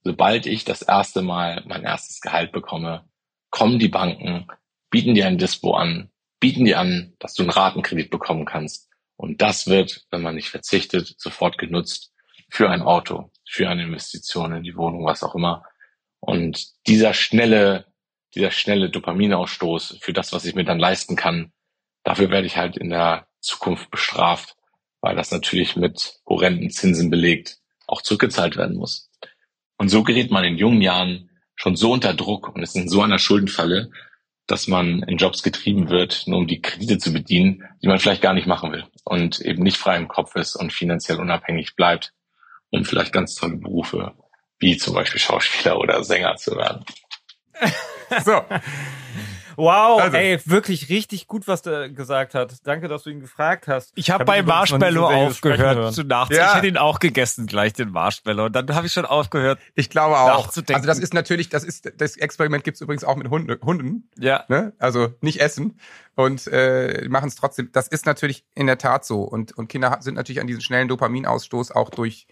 Speaker 5: Sobald ich das erste Mal mein erstes Gehalt bekomme, kommen die Banken, bieten dir ein Dispo an, bieten dir an, dass du einen Ratenkredit bekommen kannst. Und das wird, wenn man nicht verzichtet, sofort genutzt für ein Auto, für eine Investition in die Wohnung, was auch immer. Und dieser schnelle, dieser schnelle Dopaminausstoß für das, was ich mir dann leisten kann, dafür werde ich halt in der Zukunft bestraft, weil das natürlich mit horrenden Zinsen belegt auch zurückgezahlt werden muss. Und so gerät man in jungen Jahren schon so unter Druck und ist in so einer Schuldenfalle, dass man in Jobs getrieben wird, nur um die Kredite zu bedienen, die man vielleicht gar nicht machen will und eben nicht frei im Kopf ist und finanziell unabhängig bleibt, um vielleicht ganz tolle Berufe wie zum Beispiel Schauspieler oder Sänger zu werden.
Speaker 1: So.
Speaker 2: Wow,
Speaker 1: Also.
Speaker 2: ey, wirklich richtig gut, was der gesagt hat. Danke, dass du ihn gefragt hast.
Speaker 3: Ich habe
Speaker 2: hab
Speaker 3: bei Marshmallow aufgehört zu nachdenken.
Speaker 1: Ja.
Speaker 3: Ich hätte ihn auch gegessen, gleich den Marshmallow. Und dann habe ich schon aufgehört.
Speaker 1: Ich glaube auch.
Speaker 3: Nachzudenken.
Speaker 1: Also das ist natürlich, das ist, das Experiment gibt's übrigens auch mit Hunde, Hunden.
Speaker 3: Ja.
Speaker 1: ne? Also nicht essen und äh, machen es trotzdem. Das ist natürlich in der Tat so und und Kinder sind natürlich an diesen schnellen Dopaminausstoß auch durch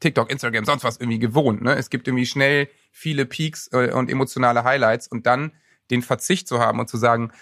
Speaker 1: TikTok, Instagram, sonst was irgendwie gewohnt. Ne? Es gibt irgendwie schnell viele Peaks äh, und emotionale Highlights und dann den Verzicht zu haben und zu sagen,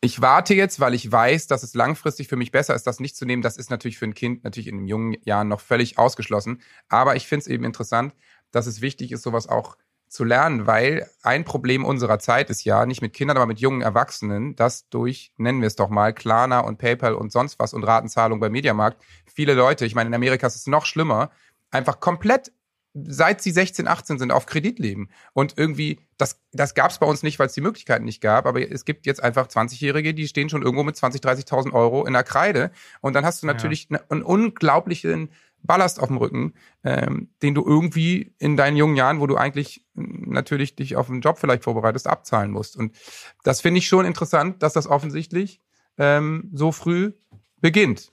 Speaker 1: ich warte jetzt, weil ich weiß, dass es langfristig für mich besser ist, das nicht zu nehmen. Das ist natürlich für ein Kind natürlich in den jungen Jahren noch völlig ausgeschlossen. Aber ich finde es eben interessant, dass es wichtig ist, sowas auch zu lernen, weil ein Problem unserer Zeit ist ja, nicht mit Kindern, aber mit jungen Erwachsenen, dass durch, nennen wir es doch mal, Klarna und PayPal und sonst was und Ratenzahlung beim Mediamarkt, viele Leute, ich meine, in Amerika ist es noch schlimmer, einfach komplett seit sie 16, 18 sind, auf Kredit leben. Und irgendwie, das, das gab es bei uns nicht, weil es die Möglichkeiten nicht gab, aber es gibt jetzt einfach 20-Jährige, die stehen schon irgendwo mit 20, 30.000 Euro in der Kreide. Und dann hast du natürlich ja. einen unglaublichen Ballast auf dem Rücken, ähm, den du irgendwie in deinen jungen Jahren, wo du eigentlich natürlich dich auf einen Job vielleicht vorbereitest, abzahlen musst. Und das finde ich schon interessant, dass das offensichtlich ähm, so früh beginnt.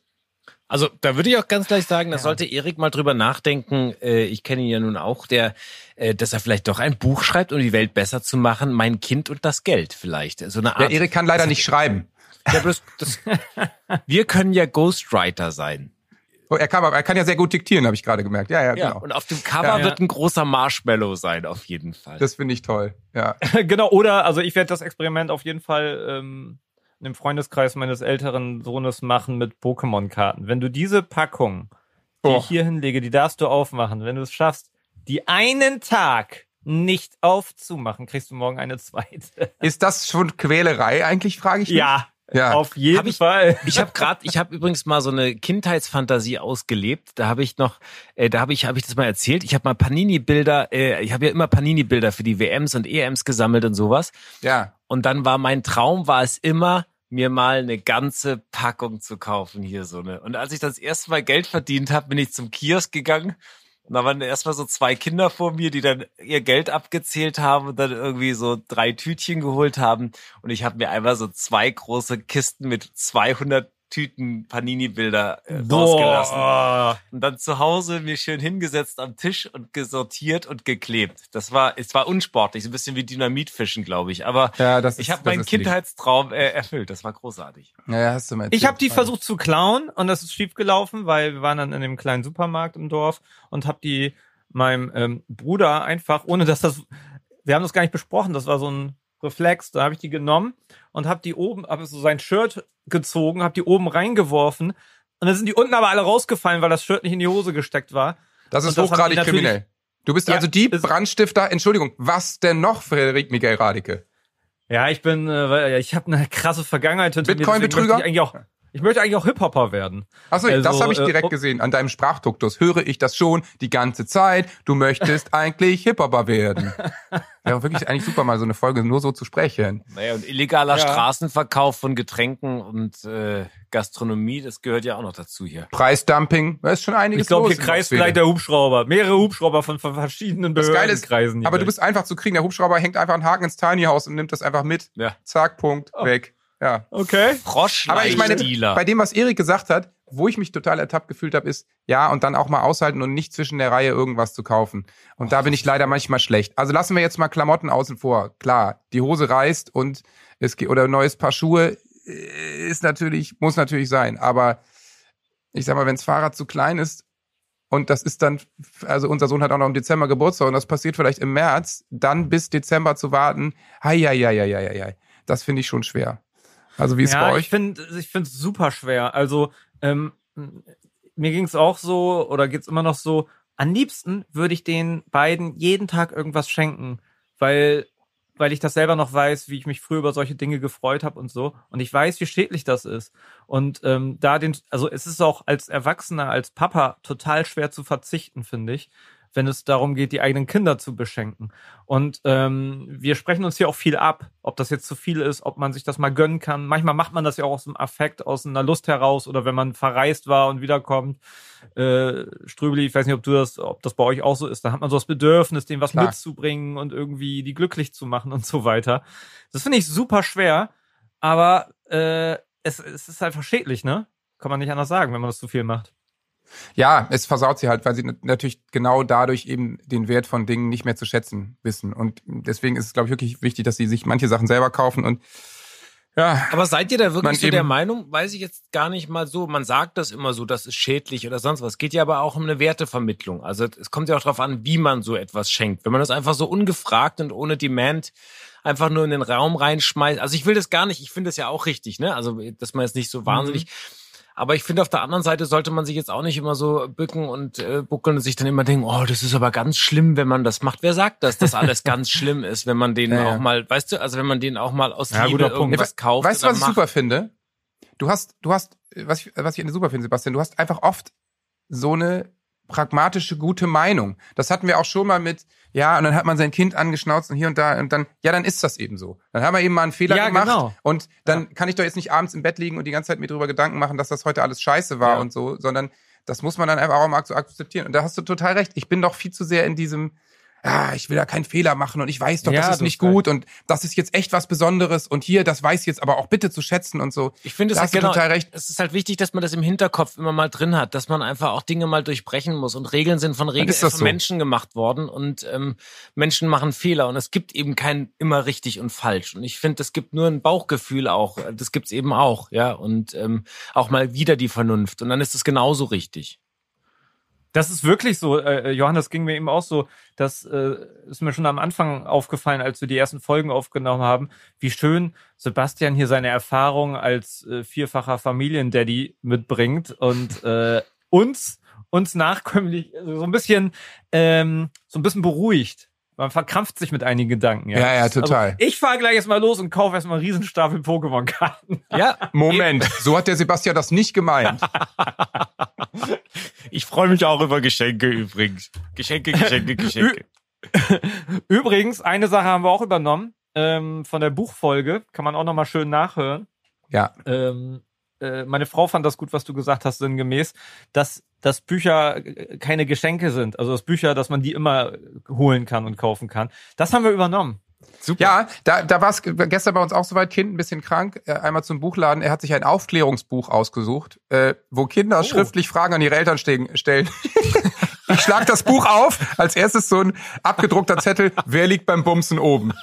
Speaker 3: Also da würde ich auch ganz gleich sagen, da ja. sollte Erik mal drüber nachdenken. Äh, ich kenne ihn ja nun auch, der, äh, dass er vielleicht doch ein Buch schreibt, um die Welt besser zu machen. Mein Kind und das Geld vielleicht. So eine Art.
Speaker 1: Der Erik kann leider nicht schreiben.
Speaker 3: Ja, das, das, wir können ja Ghostwriter sein.
Speaker 1: Oh, er kann, er kann ja sehr gut diktieren, habe ich gerade gemerkt. Ja, ja,
Speaker 3: ja,
Speaker 1: genau.
Speaker 3: Und auf dem Cover ja, wird ein großer Marshmallow sein, auf jeden Fall.
Speaker 1: Das finde ich toll. Ja.
Speaker 2: genau. Oder also ich werde das Experiment auf jeden Fall ähm, im Freundeskreis meines älteren Sohnes machen mit Pokémon-Karten. Wenn du diese Packung, die oh. ich hier hinlege, die darfst du aufmachen. Wenn du es schaffst, die einen Tag nicht aufzumachen, kriegst du morgen eine zweite.
Speaker 1: Ist das schon Quälerei eigentlich, frage ich mich?
Speaker 2: Ja, ja. Auf jeden hab ich, Fall.
Speaker 3: Ich habe gerade, ich habe übrigens mal so eine Kindheitsfantasie ausgelebt. Da habe ich noch, äh, da habe ich, habe ich das mal erzählt. Ich habe mal Panini-Bilder, äh, ich habe ja immer Panini-Bilder für die WMs und EMs gesammelt und sowas.
Speaker 1: Ja.
Speaker 3: Und dann war mein Traum, war es immer, mir mal eine ganze Packung zu kaufen hier so eine. Und als ich das erste Mal Geld verdient habe, bin ich zum Kiosk gegangen und da waren erstmal so zwei Kinder vor mir, die dann ihr Geld abgezählt haben und dann irgendwie so drei Tütchen geholt haben. Und ich habe mir einmal so zwei große Kisten mit 200 Tüten Panini-Bilder äh, rausgelassen. Und dann zu Hause mir schön hingesetzt am Tisch und gesortiert und geklebt. Das war, es war unsportlich, so ein bisschen wie Dynamitfischen, glaube ich. Aber ja, das ich habe meinen Kindheitstraum äh, erfüllt. Das war großartig.
Speaker 1: Ja, hast du mal
Speaker 2: ich habe die versucht zu klauen und das ist schief gelaufen, weil wir waren dann in dem kleinen Supermarkt im Dorf und habe die meinem ähm, Bruder einfach, ohne dass das, wir haben das gar nicht besprochen, das war so ein Reflex, da habe ich die genommen und habe die oben, habe so sein Shirt gezogen, habe die oben reingeworfen und dann sind die unten aber alle rausgefallen, weil das Shirt nicht in die Hose gesteckt war.
Speaker 1: Das ist hochgradig kriminell. Du bist ja, also die Brandstifter, Entschuldigung, was denn noch, Frederik Miguel Radike?
Speaker 2: Ja, ich bin, äh, ich habe eine krasse Vergangenheit
Speaker 1: hinter Bitcoin-Betrüger?
Speaker 2: Ich eigentlich auch, ich möchte eigentlich auch Hip-Hopper werden.
Speaker 1: Achso, also, das habe ich direkt äh, gesehen. An deinem Sprachduktus höre ich das schon die ganze Zeit. Du möchtest eigentlich Hip-Hopper werden. Ja, wirklich eigentlich super, mal so eine Folge nur so zu sprechen.
Speaker 3: Naja, und illegaler ja. Straßenverkauf von Getränken und äh, Gastronomie, das gehört ja auch noch dazu hier.
Speaker 1: Preisdumping, da ist schon einiges
Speaker 2: Ich glaube, hier kreist vielleicht der Hubschrauber. Mehrere Hubschrauber von, von verschiedenen Behörden das Geile ist, kreisen.
Speaker 1: Aber du bist einfach zu kriegen. Der Hubschrauber hängt einfach einen Haken ins Tiny House und nimmt das einfach mit. Ja. Zack, Punkt, oh. weg. Ja.
Speaker 2: Okay.
Speaker 3: Frosch
Speaker 1: Aber ich meine, bei dem, was Erik gesagt hat, wo ich mich total ertappt gefühlt habe, ist, ja, und dann auch mal aushalten und nicht zwischen der Reihe irgendwas zu kaufen. Und oh, da bin ich leider manchmal schlecht. Also lassen wir jetzt mal Klamotten außen vor. Klar, die Hose reißt und es geht, oder ein neues Paar Schuhe äh, ist natürlich, muss natürlich sein. Aber ich sag mal, wenn das Fahrrad zu klein ist und das ist dann, also unser Sohn hat auch noch im Dezember Geburtstag und das passiert vielleicht im März, dann bis Dezember zu warten, hei, hei, hei, hei, hei, hei. das finde ich schon schwer. Also wie ist ja, bei euch?
Speaker 2: Ich finde ich finde es super schwer. Also ähm, mir ging es auch so oder geht's immer noch so. Am liebsten würde ich den beiden jeden Tag irgendwas schenken, weil weil ich das selber noch weiß, wie ich mich früher über solche Dinge gefreut habe und so. Und ich weiß, wie schädlich das ist. Und ähm, da den, also es ist auch als Erwachsener, als Papa total schwer zu verzichten, finde ich wenn es darum geht, die eigenen Kinder zu beschenken. Und ähm, wir sprechen uns hier auch viel ab, ob das jetzt zu viel ist, ob man sich das mal gönnen kann. Manchmal macht man das ja auch aus dem Affekt, aus einer Lust heraus oder wenn man verreist war und wiederkommt. Äh, Strübeli, ich weiß nicht, ob du das, ob das bei euch auch so ist, dann hat man so das Bedürfnis, dem was Klar. mitzubringen und irgendwie die glücklich zu machen und so weiter. Das finde ich super schwer, aber äh, es, es ist einfach schädlich, ne? Kann man nicht anders sagen, wenn man das zu viel macht.
Speaker 1: Ja, es versaut sie halt, weil sie natürlich genau dadurch eben den Wert von Dingen nicht mehr zu schätzen wissen. Und deswegen ist es, glaube ich, wirklich wichtig, dass sie sich manche Sachen selber kaufen und ja.
Speaker 3: Aber seid ihr da wirklich so der Meinung? Weiß ich jetzt gar nicht mal so. Man sagt das immer so, das ist schädlich oder sonst was. Es geht ja aber auch um eine Wertevermittlung. Also es kommt ja auch darauf an, wie man so etwas schenkt. Wenn man das einfach so ungefragt und ohne Demand einfach nur in den Raum reinschmeißt. Also ich will das gar nicht. Ich finde das ja auch richtig, ne? Also dass man jetzt nicht so wahnsinnig. Mhm aber ich finde, auf der anderen Seite sollte man sich jetzt auch nicht immer so bücken und äh, buckeln und sich dann immer denken, oh, das ist aber ganz schlimm, wenn man das macht. Wer sagt das, dass alles ganz schlimm ist, wenn man denen ja, auch mal, weißt du, also wenn man denen auch mal aus ja, Liebe irgendwas kauft.
Speaker 1: Weißt du, was ich super finde? Du hast, du hast, was ich, was ich super finde, Sebastian, du hast einfach oft so eine pragmatische, gute Meinung. Das hatten wir auch schon mal mit, ja, und dann hat man sein Kind angeschnauzt und hier und da und dann, ja, dann ist das eben so. Dann haben wir eben mal einen Fehler
Speaker 2: Ja,
Speaker 1: gemacht
Speaker 2: genau.
Speaker 1: und dann kann ich doch jetzt nicht abends im Bett liegen und die ganze Zeit mir drüber Gedanken machen, dass das heute alles scheiße war
Speaker 2: Ja.
Speaker 1: und so, sondern das muss man dann einfach auch mal so akzeptieren. Und da hast du total recht. Ich bin doch viel zu sehr in diesem, ja, ich will da keinen Fehler machen und ich weiß doch,
Speaker 2: Ja,
Speaker 1: das ist nicht gut und das ist jetzt echt was Besonderes und hier, das weiß ich jetzt aber auch bitte zu schätzen und so.
Speaker 3: Ich finde es halt genau,
Speaker 1: total recht.
Speaker 3: es ist halt wichtig, dass man das im Hinterkopf immer mal drin hat, dass man einfach auch Dinge mal durchbrechen muss und Regeln sind von Regeln von
Speaker 1: so.
Speaker 3: Menschen gemacht worden und ähm, Menschen machen Fehler und es gibt eben kein immer richtig und falsch und ich finde, es gibt nur ein Bauchgefühl auch, das gibt's eben auch, ja und ähm, auch mal wieder die Vernunft und dann ist es genauso richtig.
Speaker 2: Das ist wirklich so, äh, Johannes, ging mir eben auch so, das äh, ist mir schon am Anfang aufgefallen, als wir die ersten Folgen aufgenommen haben, wie schön Sebastian hier seine Erfahrung als äh, vierfacher Familiendaddy mitbringt und äh, uns uns nachkömmlich so ein bisschen ähm, so ein bisschen beruhigt. Man verkrampft sich mit einigen Gedanken. Ja,
Speaker 1: Ja, ja, total.
Speaker 2: Also, ich fahre gleich erstmal los und kaufe erstmal einen Riesenstapel Pokémon-Karten.
Speaker 3: Ja,
Speaker 1: Moment, so hat der Sebastian das nicht gemeint.
Speaker 3: ich freue mich auch über Geschenke übrigens. Geschenke, Geschenke, Geschenke.
Speaker 2: Übrigens, eine Sache haben wir auch übernommen ähm, von der Buchfolge, kann man auch nochmal schön nachhören.
Speaker 1: Ja,
Speaker 2: Ähm, äh, meine Frau fand das gut, was du gesagt hast, sinngemäß, dass, dass Bücher äh, keine Geschenke sind. Also dass Bücher, dass man die immer holen kann und kaufen kann. Das haben wir übernommen.
Speaker 3: Super.
Speaker 1: Ja, da, da war es gestern bei uns auch soweit, Kind ein bisschen krank, äh, einmal zum Buchladen. Er hat sich ein Aufklärungsbuch ausgesucht, äh, wo Kinder schriftlich Fragen an ihre Eltern stehen, stellen. ich schlag das Buch auf, als erstes so ein abgedruckter Zettel, wer liegt beim Bumsen oben?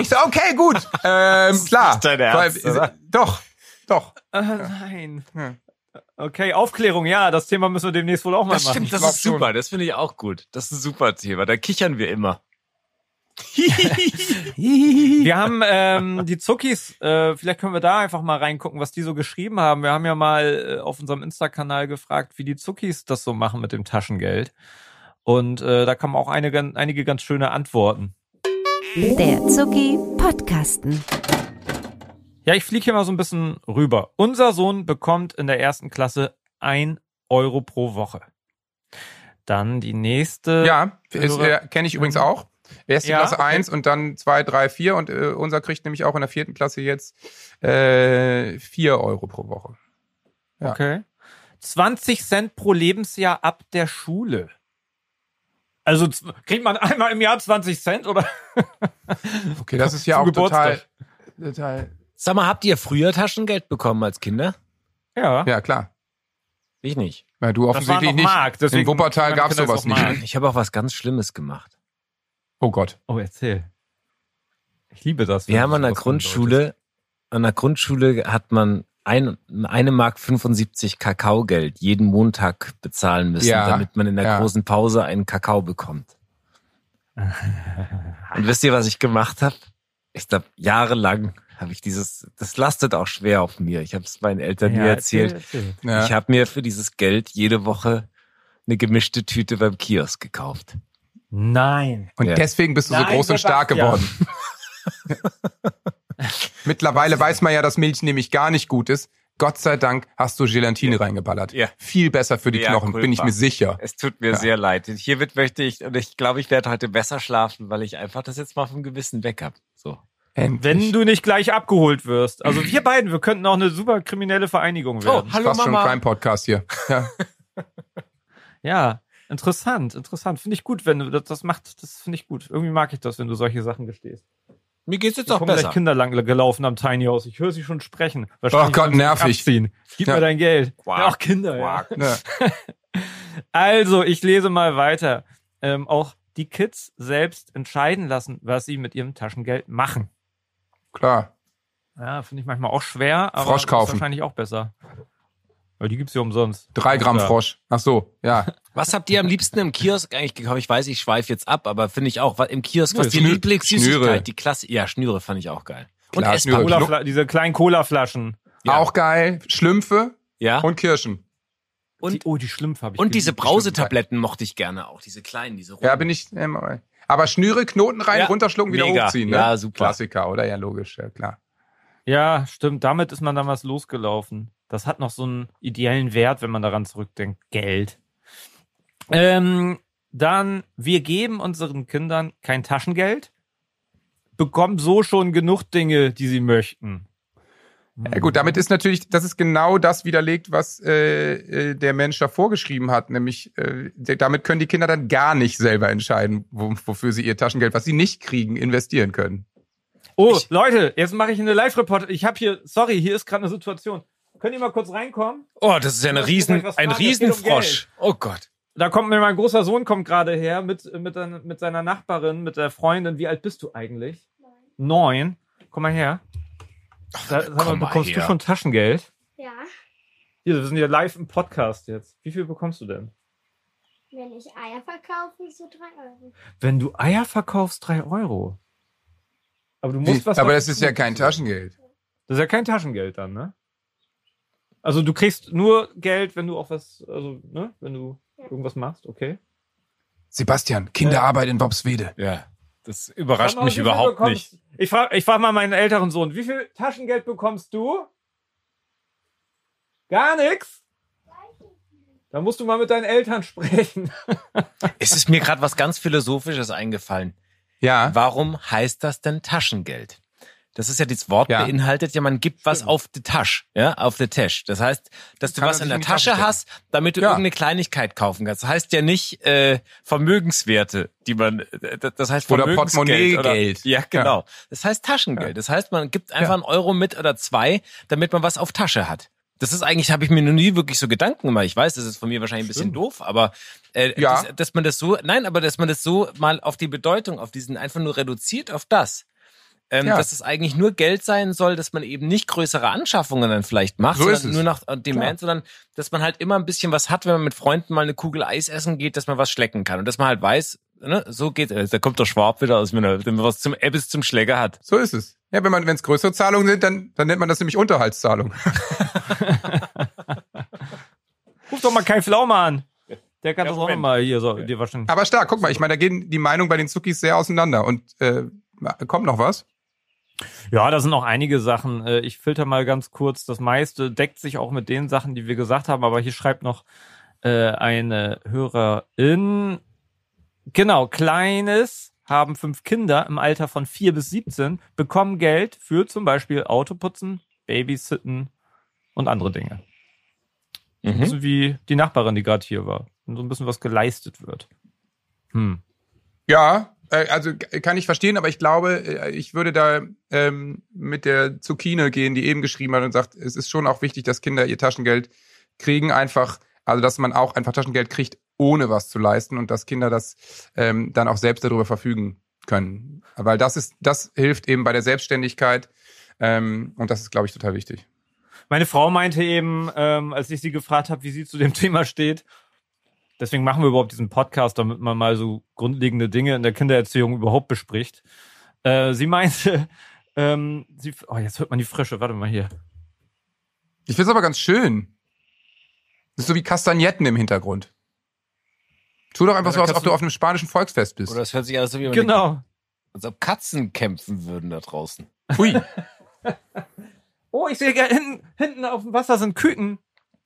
Speaker 1: Ich so, okay, gut, ähm, klar.
Speaker 3: Ernst,
Speaker 1: Weil-
Speaker 3: oder?
Speaker 1: Doch, doch.
Speaker 2: Äh, nein.
Speaker 1: Ja.
Speaker 2: Okay, Aufklärung, ja, das Thema müssen wir demnächst wohl auch mal
Speaker 3: Das
Speaker 2: machen.
Speaker 3: stimmt, das ist super,
Speaker 1: schon.
Speaker 3: das finde ich auch gut. Das ist ein super Thema, da kichern wir immer.
Speaker 2: Wir haben ähm, die Zuckis, äh, vielleicht können wir da einfach mal reingucken, was die so geschrieben haben. Wir haben ja mal äh, auf unserem Insta-Kanal gefragt, wie die Zuckis das so machen mit dem Taschengeld. Und äh, da kamen auch einige, einige ganz schöne Antworten.
Speaker 4: Der Zucki Podcasten.
Speaker 2: Ja, ich fliege hier mal so ein bisschen rüber. Unser Sohn bekommt in der ersten Klasse ein Euro pro Woche. Dann die nächste.
Speaker 1: Ja, äh, kenne ich übrigens auch. Erste
Speaker 2: Ja,
Speaker 1: Klasse
Speaker 2: okay.
Speaker 1: eins und dann zwei, drei, vier und äh, unser kriegt nämlich auch in der vierten Klasse jetzt äh, vier Euro pro Woche. ja.
Speaker 2: Okay. 20 Cent pro Lebensjahr ab der Schule. Also kriegt man einmal im Jahr 20 Cent oder?
Speaker 1: Okay, das ist ja auch total, total.
Speaker 3: Sag mal, habt ihr früher Taschengeld bekommen als Kinder?
Speaker 2: Ja.
Speaker 1: Ja, klar.
Speaker 3: Ich nicht.
Speaker 1: Ja, du
Speaker 2: Das war
Speaker 1: offensichtlich
Speaker 2: noch
Speaker 1: nicht.
Speaker 2: Mark, deswegen
Speaker 1: In Wuppertal gab's
Speaker 2: Kinder
Speaker 1: sowas nicht.
Speaker 2: Mark.
Speaker 3: Ich habe auch was ganz Schlimmes gemacht.
Speaker 1: Oh Gott.
Speaker 2: Oh, erzähl. Ich liebe das.
Speaker 3: Wir haben an der Grundschule, an der Grundschule hat man ein, eine Mark 75 Kakaogeld jeden Montag bezahlen müssen,
Speaker 1: Ja,
Speaker 3: damit man in der
Speaker 1: ja.
Speaker 3: großen Pause einen Kakao bekommt. Und wisst ihr, was ich gemacht habe? Ich glaube, jahrelang habe ich dieses, das lastet auch schwer auf mir. Ich habe es meinen Eltern nie erzählt.
Speaker 2: erzähl.
Speaker 1: Ja.
Speaker 3: Ich habe mir für dieses Geld jede Woche eine gemischte Tüte beim Kiosk gekauft.
Speaker 2: Nein.
Speaker 1: und
Speaker 3: Ja.
Speaker 1: deswegen bist du so
Speaker 2: Nein,
Speaker 1: groß und stark geworden. Mittlerweile weiß man ja, dass Milch nämlich gar nicht gut ist. Gott sei Dank hast du Gelatine reingeballert.
Speaker 3: Ja.
Speaker 1: Viel besser für die
Speaker 3: Ja,
Speaker 1: Knochen, bin ich mir sicher.
Speaker 3: Es tut mir
Speaker 1: Ja.
Speaker 3: sehr leid. Hiermit möchte ich, und ich glaube, ich werde heute besser schlafen, weil ich einfach das jetzt mal vom Gewissen weg habe. So.
Speaker 1: Endlich.
Speaker 2: Wenn du nicht gleich abgeholt wirst. Also wir beiden, wir könnten auch eine super kriminelle Vereinigung werden.
Speaker 3: hallo
Speaker 1: Fast schon
Speaker 3: Mama.
Speaker 1: ein Crime-Podcast hier. Ja.
Speaker 2: Ja, interessant, interessant. Finde ich gut, wenn du das, das macht, das finde ich gut. Irgendwie mag ich das, wenn du solche Sachen gestehst.
Speaker 3: Mir geht's jetzt
Speaker 2: Ich
Speaker 3: auch
Speaker 2: kommen gleich
Speaker 3: besser.
Speaker 2: Kinder lang gelaufen am Tiny House. Ich höre sie schon sprechen.
Speaker 1: Gott,
Speaker 2: müssen sie
Speaker 1: nervig.
Speaker 2: Abziehen. Gib
Speaker 1: Ja.
Speaker 2: mir dein Geld.
Speaker 3: Quack.
Speaker 2: Ja, auch Kinder. Ja.
Speaker 3: Quack.
Speaker 1: Ja.
Speaker 2: Also, ich lese mal weiter. Ähm, auch die Kids selbst entscheiden lassen, was sie mit ihrem Taschengeld machen.
Speaker 1: Klar.
Speaker 2: Ja, finde ich manchmal auch schwer, aber
Speaker 1: Frosch kaufen.
Speaker 2: ist wahrscheinlich auch besser. Weil die gibt's ja umsonst.
Speaker 1: Drei Gramm
Speaker 2: Ja.
Speaker 1: Frosch. Ach so, ja.
Speaker 3: Was habt ihr am liebsten im Kiosk eigentlich gekauft? Ich weiß, ich schweife jetzt ab, aber finde ich auch, was im Kiosk, was
Speaker 2: Nö,
Speaker 3: die
Speaker 1: Schnü-
Speaker 3: Lieblingssüßigkeit, die Klasse, ja, Schnüre fand ich auch geil. Und
Speaker 1: Klar. Schnüre.
Speaker 2: Cola, diese kleinen Cola-Flaschen.
Speaker 3: Ja.
Speaker 1: Auch geil. Schlümpfe
Speaker 3: Ja. Und,
Speaker 1: und Kirschen.
Speaker 2: Die, oh, die Schlümpfe habe ich
Speaker 3: und diese
Speaker 2: geliebt.
Speaker 3: Brausetabletten mochte ich gerne auch, diese kleinen, diese roten.
Speaker 1: Ja, bin ich. Ähm, aber Schnüre, Knoten rein,
Speaker 3: Ja,
Speaker 1: runterschlucken, wieder
Speaker 3: mega.
Speaker 1: hochziehen. Ne?
Speaker 3: Ja, super.
Speaker 1: Klassiker, oder? Ja, logisch, ja, klar.
Speaker 2: Ja, stimmt. Damit ist man damals losgelaufen. Das hat noch so einen ideellen Wert, wenn man daran zurückdenkt. Geld. Ähm, dann, wir geben unseren Kindern kein Taschengeld, bekommen so schon genug Dinge, die sie möchten.
Speaker 1: Ja gut, damit ist natürlich, das ist genau das widerlegt, was äh, äh, der Mensch da vorgeschrieben hat. Nämlich, äh, damit können die Kinder dann gar nicht selber entscheiden, wo, wofür sie ihr Taschengeld, was sie nicht kriegen, investieren können.
Speaker 2: Oh, Leute, jetzt mache ich eine Live-Report. Ich habe hier, sorry, hier ist gerade eine Situation. Könnt ihr mal kurz reinkommen?
Speaker 3: Oh, das ist ja eine
Speaker 2: Ich
Speaker 3: Riesen, ein
Speaker 2: geht um
Speaker 3: Riesenfrosch. Oh Gott.
Speaker 2: Da kommt mir mein großer Sohn kommt gerade her mit, mit, seiner- mit seiner Nachbarin, mit der Freundin. Wie alt bist du eigentlich? Neun. Komm mal her. Da, sag mal,
Speaker 3: komm mal
Speaker 2: bekommst du schon Taschengeld?
Speaker 6: Ja,
Speaker 2: Hier, wir sind ja live im Podcast jetzt. Wie viel bekommst du denn?
Speaker 6: wenn ich Eier verkaufe, so drei Euro.
Speaker 2: Wenn du Eier verkaufst, drei Euro. Aber du musst
Speaker 1: Wie?
Speaker 2: was
Speaker 1: Aber das ist ja kein Taschengeld.
Speaker 2: Das ist ja kein Taschengeld dann, ne? Also du kriegst nur Geld, wenn du auch was, also, ne? Wenn du irgendwas machst, okay?
Speaker 1: Sebastian, Kinderarbeit in Bobswede.
Speaker 3: Ja, das überrascht mich überhaupt
Speaker 2: bekommst-
Speaker 3: nicht.
Speaker 2: Ich frage ich frag mal meinen älteren Sohn, wie viel Taschengeld bekommst du? Gar nichts? Da musst du mal mit deinen Eltern sprechen.
Speaker 3: Es ist mir gerade was ganz Philosophisches eingefallen.
Speaker 1: Ja.
Speaker 3: Warum heißt das denn Taschengeld? Das ist ja dieses Wort
Speaker 1: Ja.
Speaker 3: beinhaltet ja, man gibt was auf die Tasche, ja, auf die Tasche. Das heißt, dass du
Speaker 1: Kann
Speaker 3: was in der
Speaker 1: Tasche
Speaker 3: hast, damit du
Speaker 1: Ja.
Speaker 3: irgendeine Kleinigkeit kaufen kannst. Das heißt ja nicht äh, Vermögenswerte, die man, äh, das heißt
Speaker 1: Oder Portemonnaiegeld.
Speaker 3: Ja, genau. Das heißt Taschengeld. Das heißt, man gibt einfach einen Euro mit oder zwei, damit man was auf Tasche hat. Das ist eigentlich, habe ich mir noch nie wirklich so Gedanken gemacht. Ich weiß, das ist von mir wahrscheinlich ein bisschen doof, aber äh,
Speaker 1: Ja.
Speaker 3: das, dass man das so, nein, aber dass man das so mal auf die Bedeutung, auf diesen einfach nur reduziert auf das. Ähm,
Speaker 1: Ja.
Speaker 3: Dass es eigentlich nur Geld sein soll, dass man eben nicht größere Anschaffungen dann vielleicht macht,
Speaker 1: So ist
Speaker 3: sondern
Speaker 1: es.
Speaker 3: nur nach äh, Demand, sondern dass man halt immer ein bisschen was hat, wenn man mit Freunden mal eine Kugel Eis essen geht, dass man was schlecken kann und dass man halt weiß, ne, so geht es. Da kommt der Schwab wieder aus, wenn er, wenn man was zum Ebbes zum Schläger hat.
Speaker 1: So ist es. Ja, wenn man, wenn es größere Zahlungen sind, dann, dann nennt man das nämlich Unterhaltszahlung.
Speaker 2: Ruf doch mal Kai Pflaume an. Der kann
Speaker 3: Ja,
Speaker 2: das auch
Speaker 3: Moment.
Speaker 2: mal hier so, dir wahrscheinlich.
Speaker 1: Aber stark, guck mal, ich meine, da gehen die Meinungen bei den Zuckis sehr auseinander. Und äh, kommt noch was?
Speaker 2: Ja, da sind auch einige Sachen. Äh, Ich filter mal ganz kurz. Das meiste deckt sich auch mit den Sachen, die wir gesagt haben. Aber hier schreibt noch äh, eine Hörerin. Genau, Kleines haben fünf Kinder im Alter von vier bis 17, bekommen Geld für zum Beispiel Autoputzen, Babysitten und andere Dinge.
Speaker 3: Mhm.
Speaker 2: So Also wie die Nachbarin, die gerade hier war. Und so ein bisschen was geleistet wird. Hm.
Speaker 1: Ja, also k- kann ich verstehen, aber ich glaube, äh, ich würde da ähm, mit der Zucchine gehen, die eben geschrieben hat und sagt, es ist schon auch wichtig, dass Kinder ihr Taschengeld kriegen, einfach, also dass man auch einfach Taschengeld kriegt, ohne was zu leisten und dass Kinder das ähm, dann auch selbst darüber verfügen können. Weil das ist, das hilft eben bei der Selbstständigkeit ähm, und das ist, glaube ich, total wichtig.
Speaker 2: Meine Frau meinte eben, ähm, als ich sie gefragt habe, wie sie zu dem Thema steht, deswegen machen wir überhaupt diesen Podcast, damit man mal so grundlegende Dinge in der Kindererziehung überhaupt bespricht. Äh, sie meinte, ähm, sie, oh, jetzt hört man die Frische, warte mal hier.
Speaker 1: Ich finde es aber ganz schön. Das ist so wie Kastagnetten im Hintergrund. Tu doch einfach
Speaker 3: Ja,
Speaker 1: so, als ob du auf einem spanischen Volksfest bist.
Speaker 3: Oder es hört sich als ob, jemand-
Speaker 2: Genau.
Speaker 3: als ob Katzen kämpfen würden da draußen.
Speaker 1: Hui.
Speaker 2: Oh, ich sehe hinten, hinten auf dem Wasser sind Küken.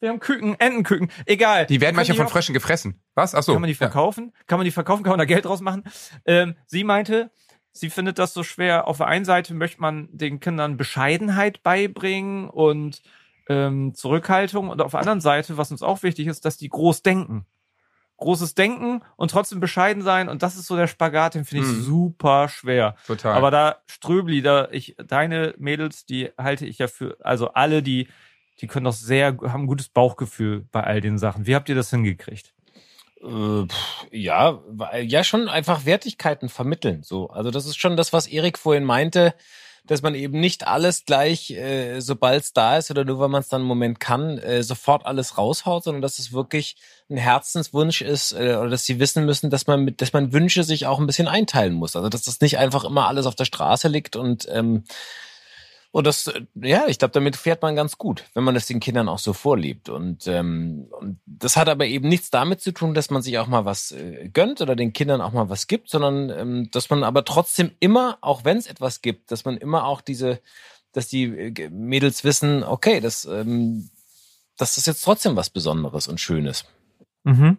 Speaker 2: Wir haben Küken, Entenküken. Egal.
Speaker 1: Die werden manchmal von Fröschen gefressen. Was? Ach so.
Speaker 2: Kann man die verkaufen? Kann man die verkaufen? Kann man da Geld draus machen? Ähm, sie meinte, sie findet das so schwer. Auf der einen Seite möchte man den Kindern Bescheidenheit beibringen und ähm, Zurückhaltung. Und auf der anderen Seite, was uns auch wichtig ist, dass die groß denken. Großes Denken und trotzdem bescheiden sein. Und das ist so der Spagat, den finde ich
Speaker 1: Mhm.
Speaker 2: super schwer.
Speaker 1: Ja, total.
Speaker 2: Aber da Ströbli, da ich deine Mädels, die halte ich ja für, also alle, die die können doch sehr haben ein gutes Bauchgefühl bei all den Sachen. Wie habt ihr das hingekriegt?
Speaker 3: Äh, ja, ja, schon einfach Wertigkeiten vermitteln. So, also das ist schon das, was Erik vorhin meinte, dass man eben nicht alles gleich, äh, sobald es da ist oder nur weil man es dann im Moment kann, äh, sofort alles raushaut, sondern dass es wirklich ein Herzenswunsch ist äh, oder dass sie wissen müssen, dass man mit, dass man Wünsche sich auch ein bisschen einteilen muss. Also dass das nicht einfach immer alles auf der Straße liegt und ähm, und das, äh, ja, ich glaube, damit fährt man ganz gut, wenn man das den Kindern auch so vorlebt. Und, ähm, und das hat aber eben nichts damit zu tun, dass man sich auch mal was äh, gönnt oder den Kindern auch mal was gibt, sondern ähm, dass man aber trotzdem immer, auch wenn es etwas gibt, dass man immer auch diese, dass die äh, Mädels wissen, okay, das, ähm, das ist jetzt trotzdem was Besonderes und Schönes.
Speaker 2: Mhm.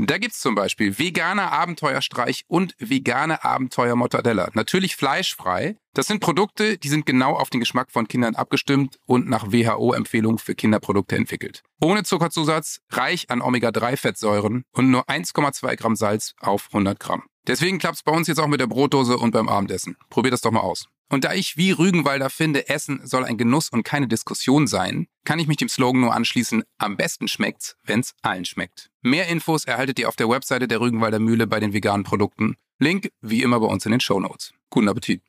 Speaker 1: Da gibt's zum Beispiel veganer Abenteuerstreich und vegane Abenteuer Mortadella. Natürlich fleischfrei. Das sind Produkte, die sind genau auf den Geschmack von Kindern abgestimmt und nach WHO-Empfehlung für Kinderprodukte entwickelt. Ohne Zuckerzusatz, reich an Omega-3-Fettsäuren und nur 1,2 Gramm Salz auf 100 Gramm. Deswegen klappt's bei uns jetzt auch mit der Brotdose und beim Abendessen. Probiert das doch mal aus. Und da ich wie Rügenwalder finde, Essen soll ein Genuss und keine Diskussion sein, kann ich mich dem Slogan nur anschließen, am besten schmeckt's, wenn's allen schmeckt. Mehr Infos erhaltet ihr auf der Webseite der Rügenwalder Mühle bei den veganen Produkten. Link wie immer bei uns in den Shownotes. Guten Appetit.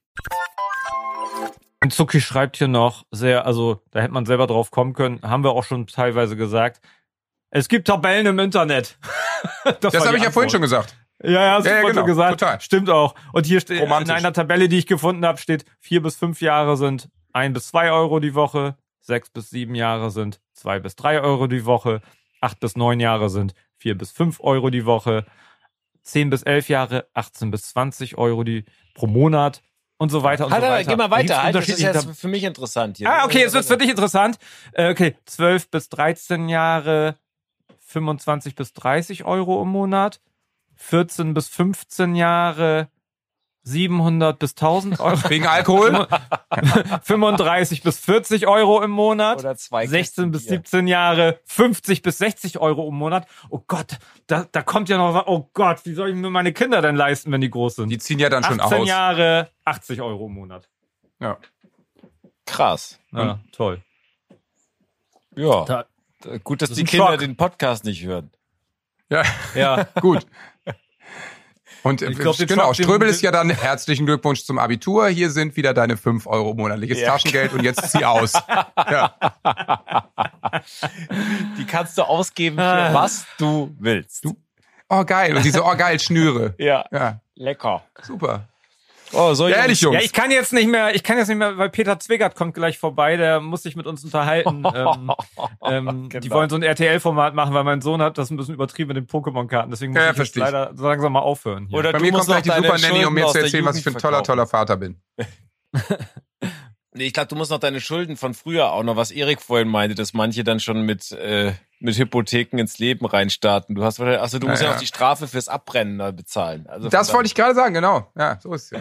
Speaker 2: Und Zucki schreibt hier noch sehr, also da hätte man selber drauf kommen können, haben wir auch schon teilweise gesagt. Es gibt Tabellen im Internet.
Speaker 1: Das,
Speaker 2: war
Speaker 1: habe ich ja vorhin schon gesagt.
Speaker 2: Ja, ja, hast
Speaker 1: Ja, ja, genau,
Speaker 2: gesagt.
Speaker 1: total.
Speaker 2: Stimmt auch. Und hier steht in einer Tabelle, die ich gefunden habe, steht vier bis fünf Jahre sind ein bis zwei Euro die Woche, sechs bis sieben Jahre sind zwei bis drei Euro die Woche, acht bis neun Jahre sind vier bis fünf Euro die Woche, zehn bis elf Jahre 18 bis 20 Euro die pro Monat und so weiter und
Speaker 3: Halt,
Speaker 2: so weiter.
Speaker 3: geh mal weiter. Halt, das ist jetzt für mich interessant hier.
Speaker 2: Ah, okay, jetzt wird's für dich interessant. Äh, okay, 12 bis 13 Jahre 25 bis 30 Euro im Monat. 14 bis 15 Jahre 700 bis 1000 Euro.
Speaker 1: Wegen Alkohol?
Speaker 2: 35 bis 40 Euro im Monat.
Speaker 3: Oder zwei
Speaker 2: 16 bis
Speaker 3: Bier.
Speaker 2: 17 Jahre 50 bis 60 Euro im Monat. Oh Gott, da, da kommt ja noch was. Oh Gott, wie soll ich mir meine Kinder denn leisten, wenn die groß sind?
Speaker 1: Die ziehen ja dann schon
Speaker 2: 18
Speaker 1: aus.
Speaker 2: Jahre 80 Euro im Monat.
Speaker 1: Ja.
Speaker 3: Krass.
Speaker 2: Ja, toll.
Speaker 3: Ja.
Speaker 2: Da-
Speaker 3: Gut, dass
Speaker 2: Das
Speaker 3: die Kinder
Speaker 2: Schock.
Speaker 3: den Podcast nicht hören.
Speaker 1: Ja,
Speaker 2: Ja.
Speaker 1: gut. Und
Speaker 2: Ich glaub,
Speaker 1: genau, Ströbel ist ja dann herzlichen Glückwunsch zum Abitur. Hier sind wieder deine 5 Euro monatliches
Speaker 3: Ja.
Speaker 1: Taschengeld und jetzt zieh aus. ja.
Speaker 3: Die kannst du ausgeben für
Speaker 2: Ah.
Speaker 3: was du willst.
Speaker 1: Du- Oh geil. Und diese, oh geil, Schnüre.
Speaker 3: Ja,
Speaker 1: Ja,
Speaker 3: lecker.
Speaker 1: super.
Speaker 3: Oh, so
Speaker 1: Ja, ehrlich, Jungs.
Speaker 2: Ja, ich kann jetzt nicht mehr, ich kann jetzt nicht mehr, weil Peter Zwiggert kommt gleich vorbei, der muss sich mit uns unterhalten. ähm, ähm, Die
Speaker 3: Genau.
Speaker 2: wollen so ein RTL-Format machen, weil mein Sohn hat das ein bisschen übertrieben mit den Pokémon-Karten, deswegen muss
Speaker 1: Ja,
Speaker 2: ich jetzt leider so langsam mal aufhören. Hier.
Speaker 3: Oder
Speaker 1: Bei
Speaker 3: du
Speaker 1: mir kommt
Speaker 3: musst
Speaker 1: gleich
Speaker 3: noch
Speaker 1: die Super Nanny, um mir zu erzählen, was ich für ein toller, toller Vater bin.
Speaker 3: Nee, ich glaube, du musst noch deine Schulden von früher auch noch, was Erik vorhin meinte, dass manche dann schon mit, äh, mit Hypotheken ins Leben reinstarten. Du hast achso, du musst
Speaker 1: Ja,
Speaker 3: ja,
Speaker 1: ja.
Speaker 3: noch die Strafe fürs Abbrennen da bezahlen. Also
Speaker 1: Das wollte ich gerade sagen, genau. Ja, so ist es ja.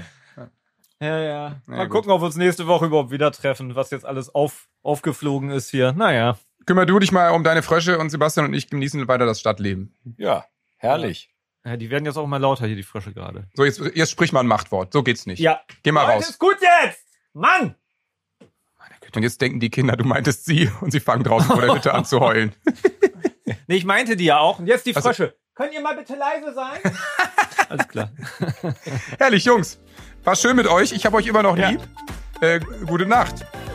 Speaker 2: Ja, ja. Mal
Speaker 1: gut.
Speaker 2: gucken, ob wir uns nächste Woche überhaupt wieder treffen, was jetzt alles auf, aufgeflogen ist hier. Naja.
Speaker 1: Kümmer du dich mal um deine Frösche und Sebastian und ich genießen weiter das Stadtleben.
Speaker 3: Ja, herrlich.
Speaker 2: Ja, die werden jetzt auch mal lauter hier, die Frische gerade.
Speaker 1: So, jetzt, jetzt sprich mal ein Machtwort. So geht's nicht.
Speaker 2: Ja.
Speaker 1: Geh mal
Speaker 2: Leute,
Speaker 1: raus.
Speaker 2: ist gut jetzt! Mann!
Speaker 1: Und jetzt denken die Kinder, du meintest sie und sie fangen draußen vor der Hütte an zu heulen.
Speaker 2: Nee, ich meinte die ja auch. Und jetzt die
Speaker 1: Also-
Speaker 2: Frösche. Könnt ihr mal bitte leise sein? Alles klar.
Speaker 1: Herrlich, Jungs. War schön mit euch. Ich habe euch immer noch
Speaker 2: Ja.
Speaker 1: lieb. Äh, gute Nacht.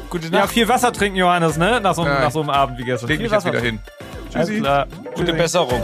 Speaker 3: Gute
Speaker 2: Ja,
Speaker 3: Nacht,
Speaker 2: viel Wasser trinken, Johannes, ne? Nach so, einem-
Speaker 1: Ja.
Speaker 2: nach so einem Abend wie gestern.
Speaker 1: Leg
Speaker 2: viel
Speaker 1: mich jetzt
Speaker 2: Wasser
Speaker 1: wieder hin.
Speaker 2: Alles klar.
Speaker 3: gute Besserung.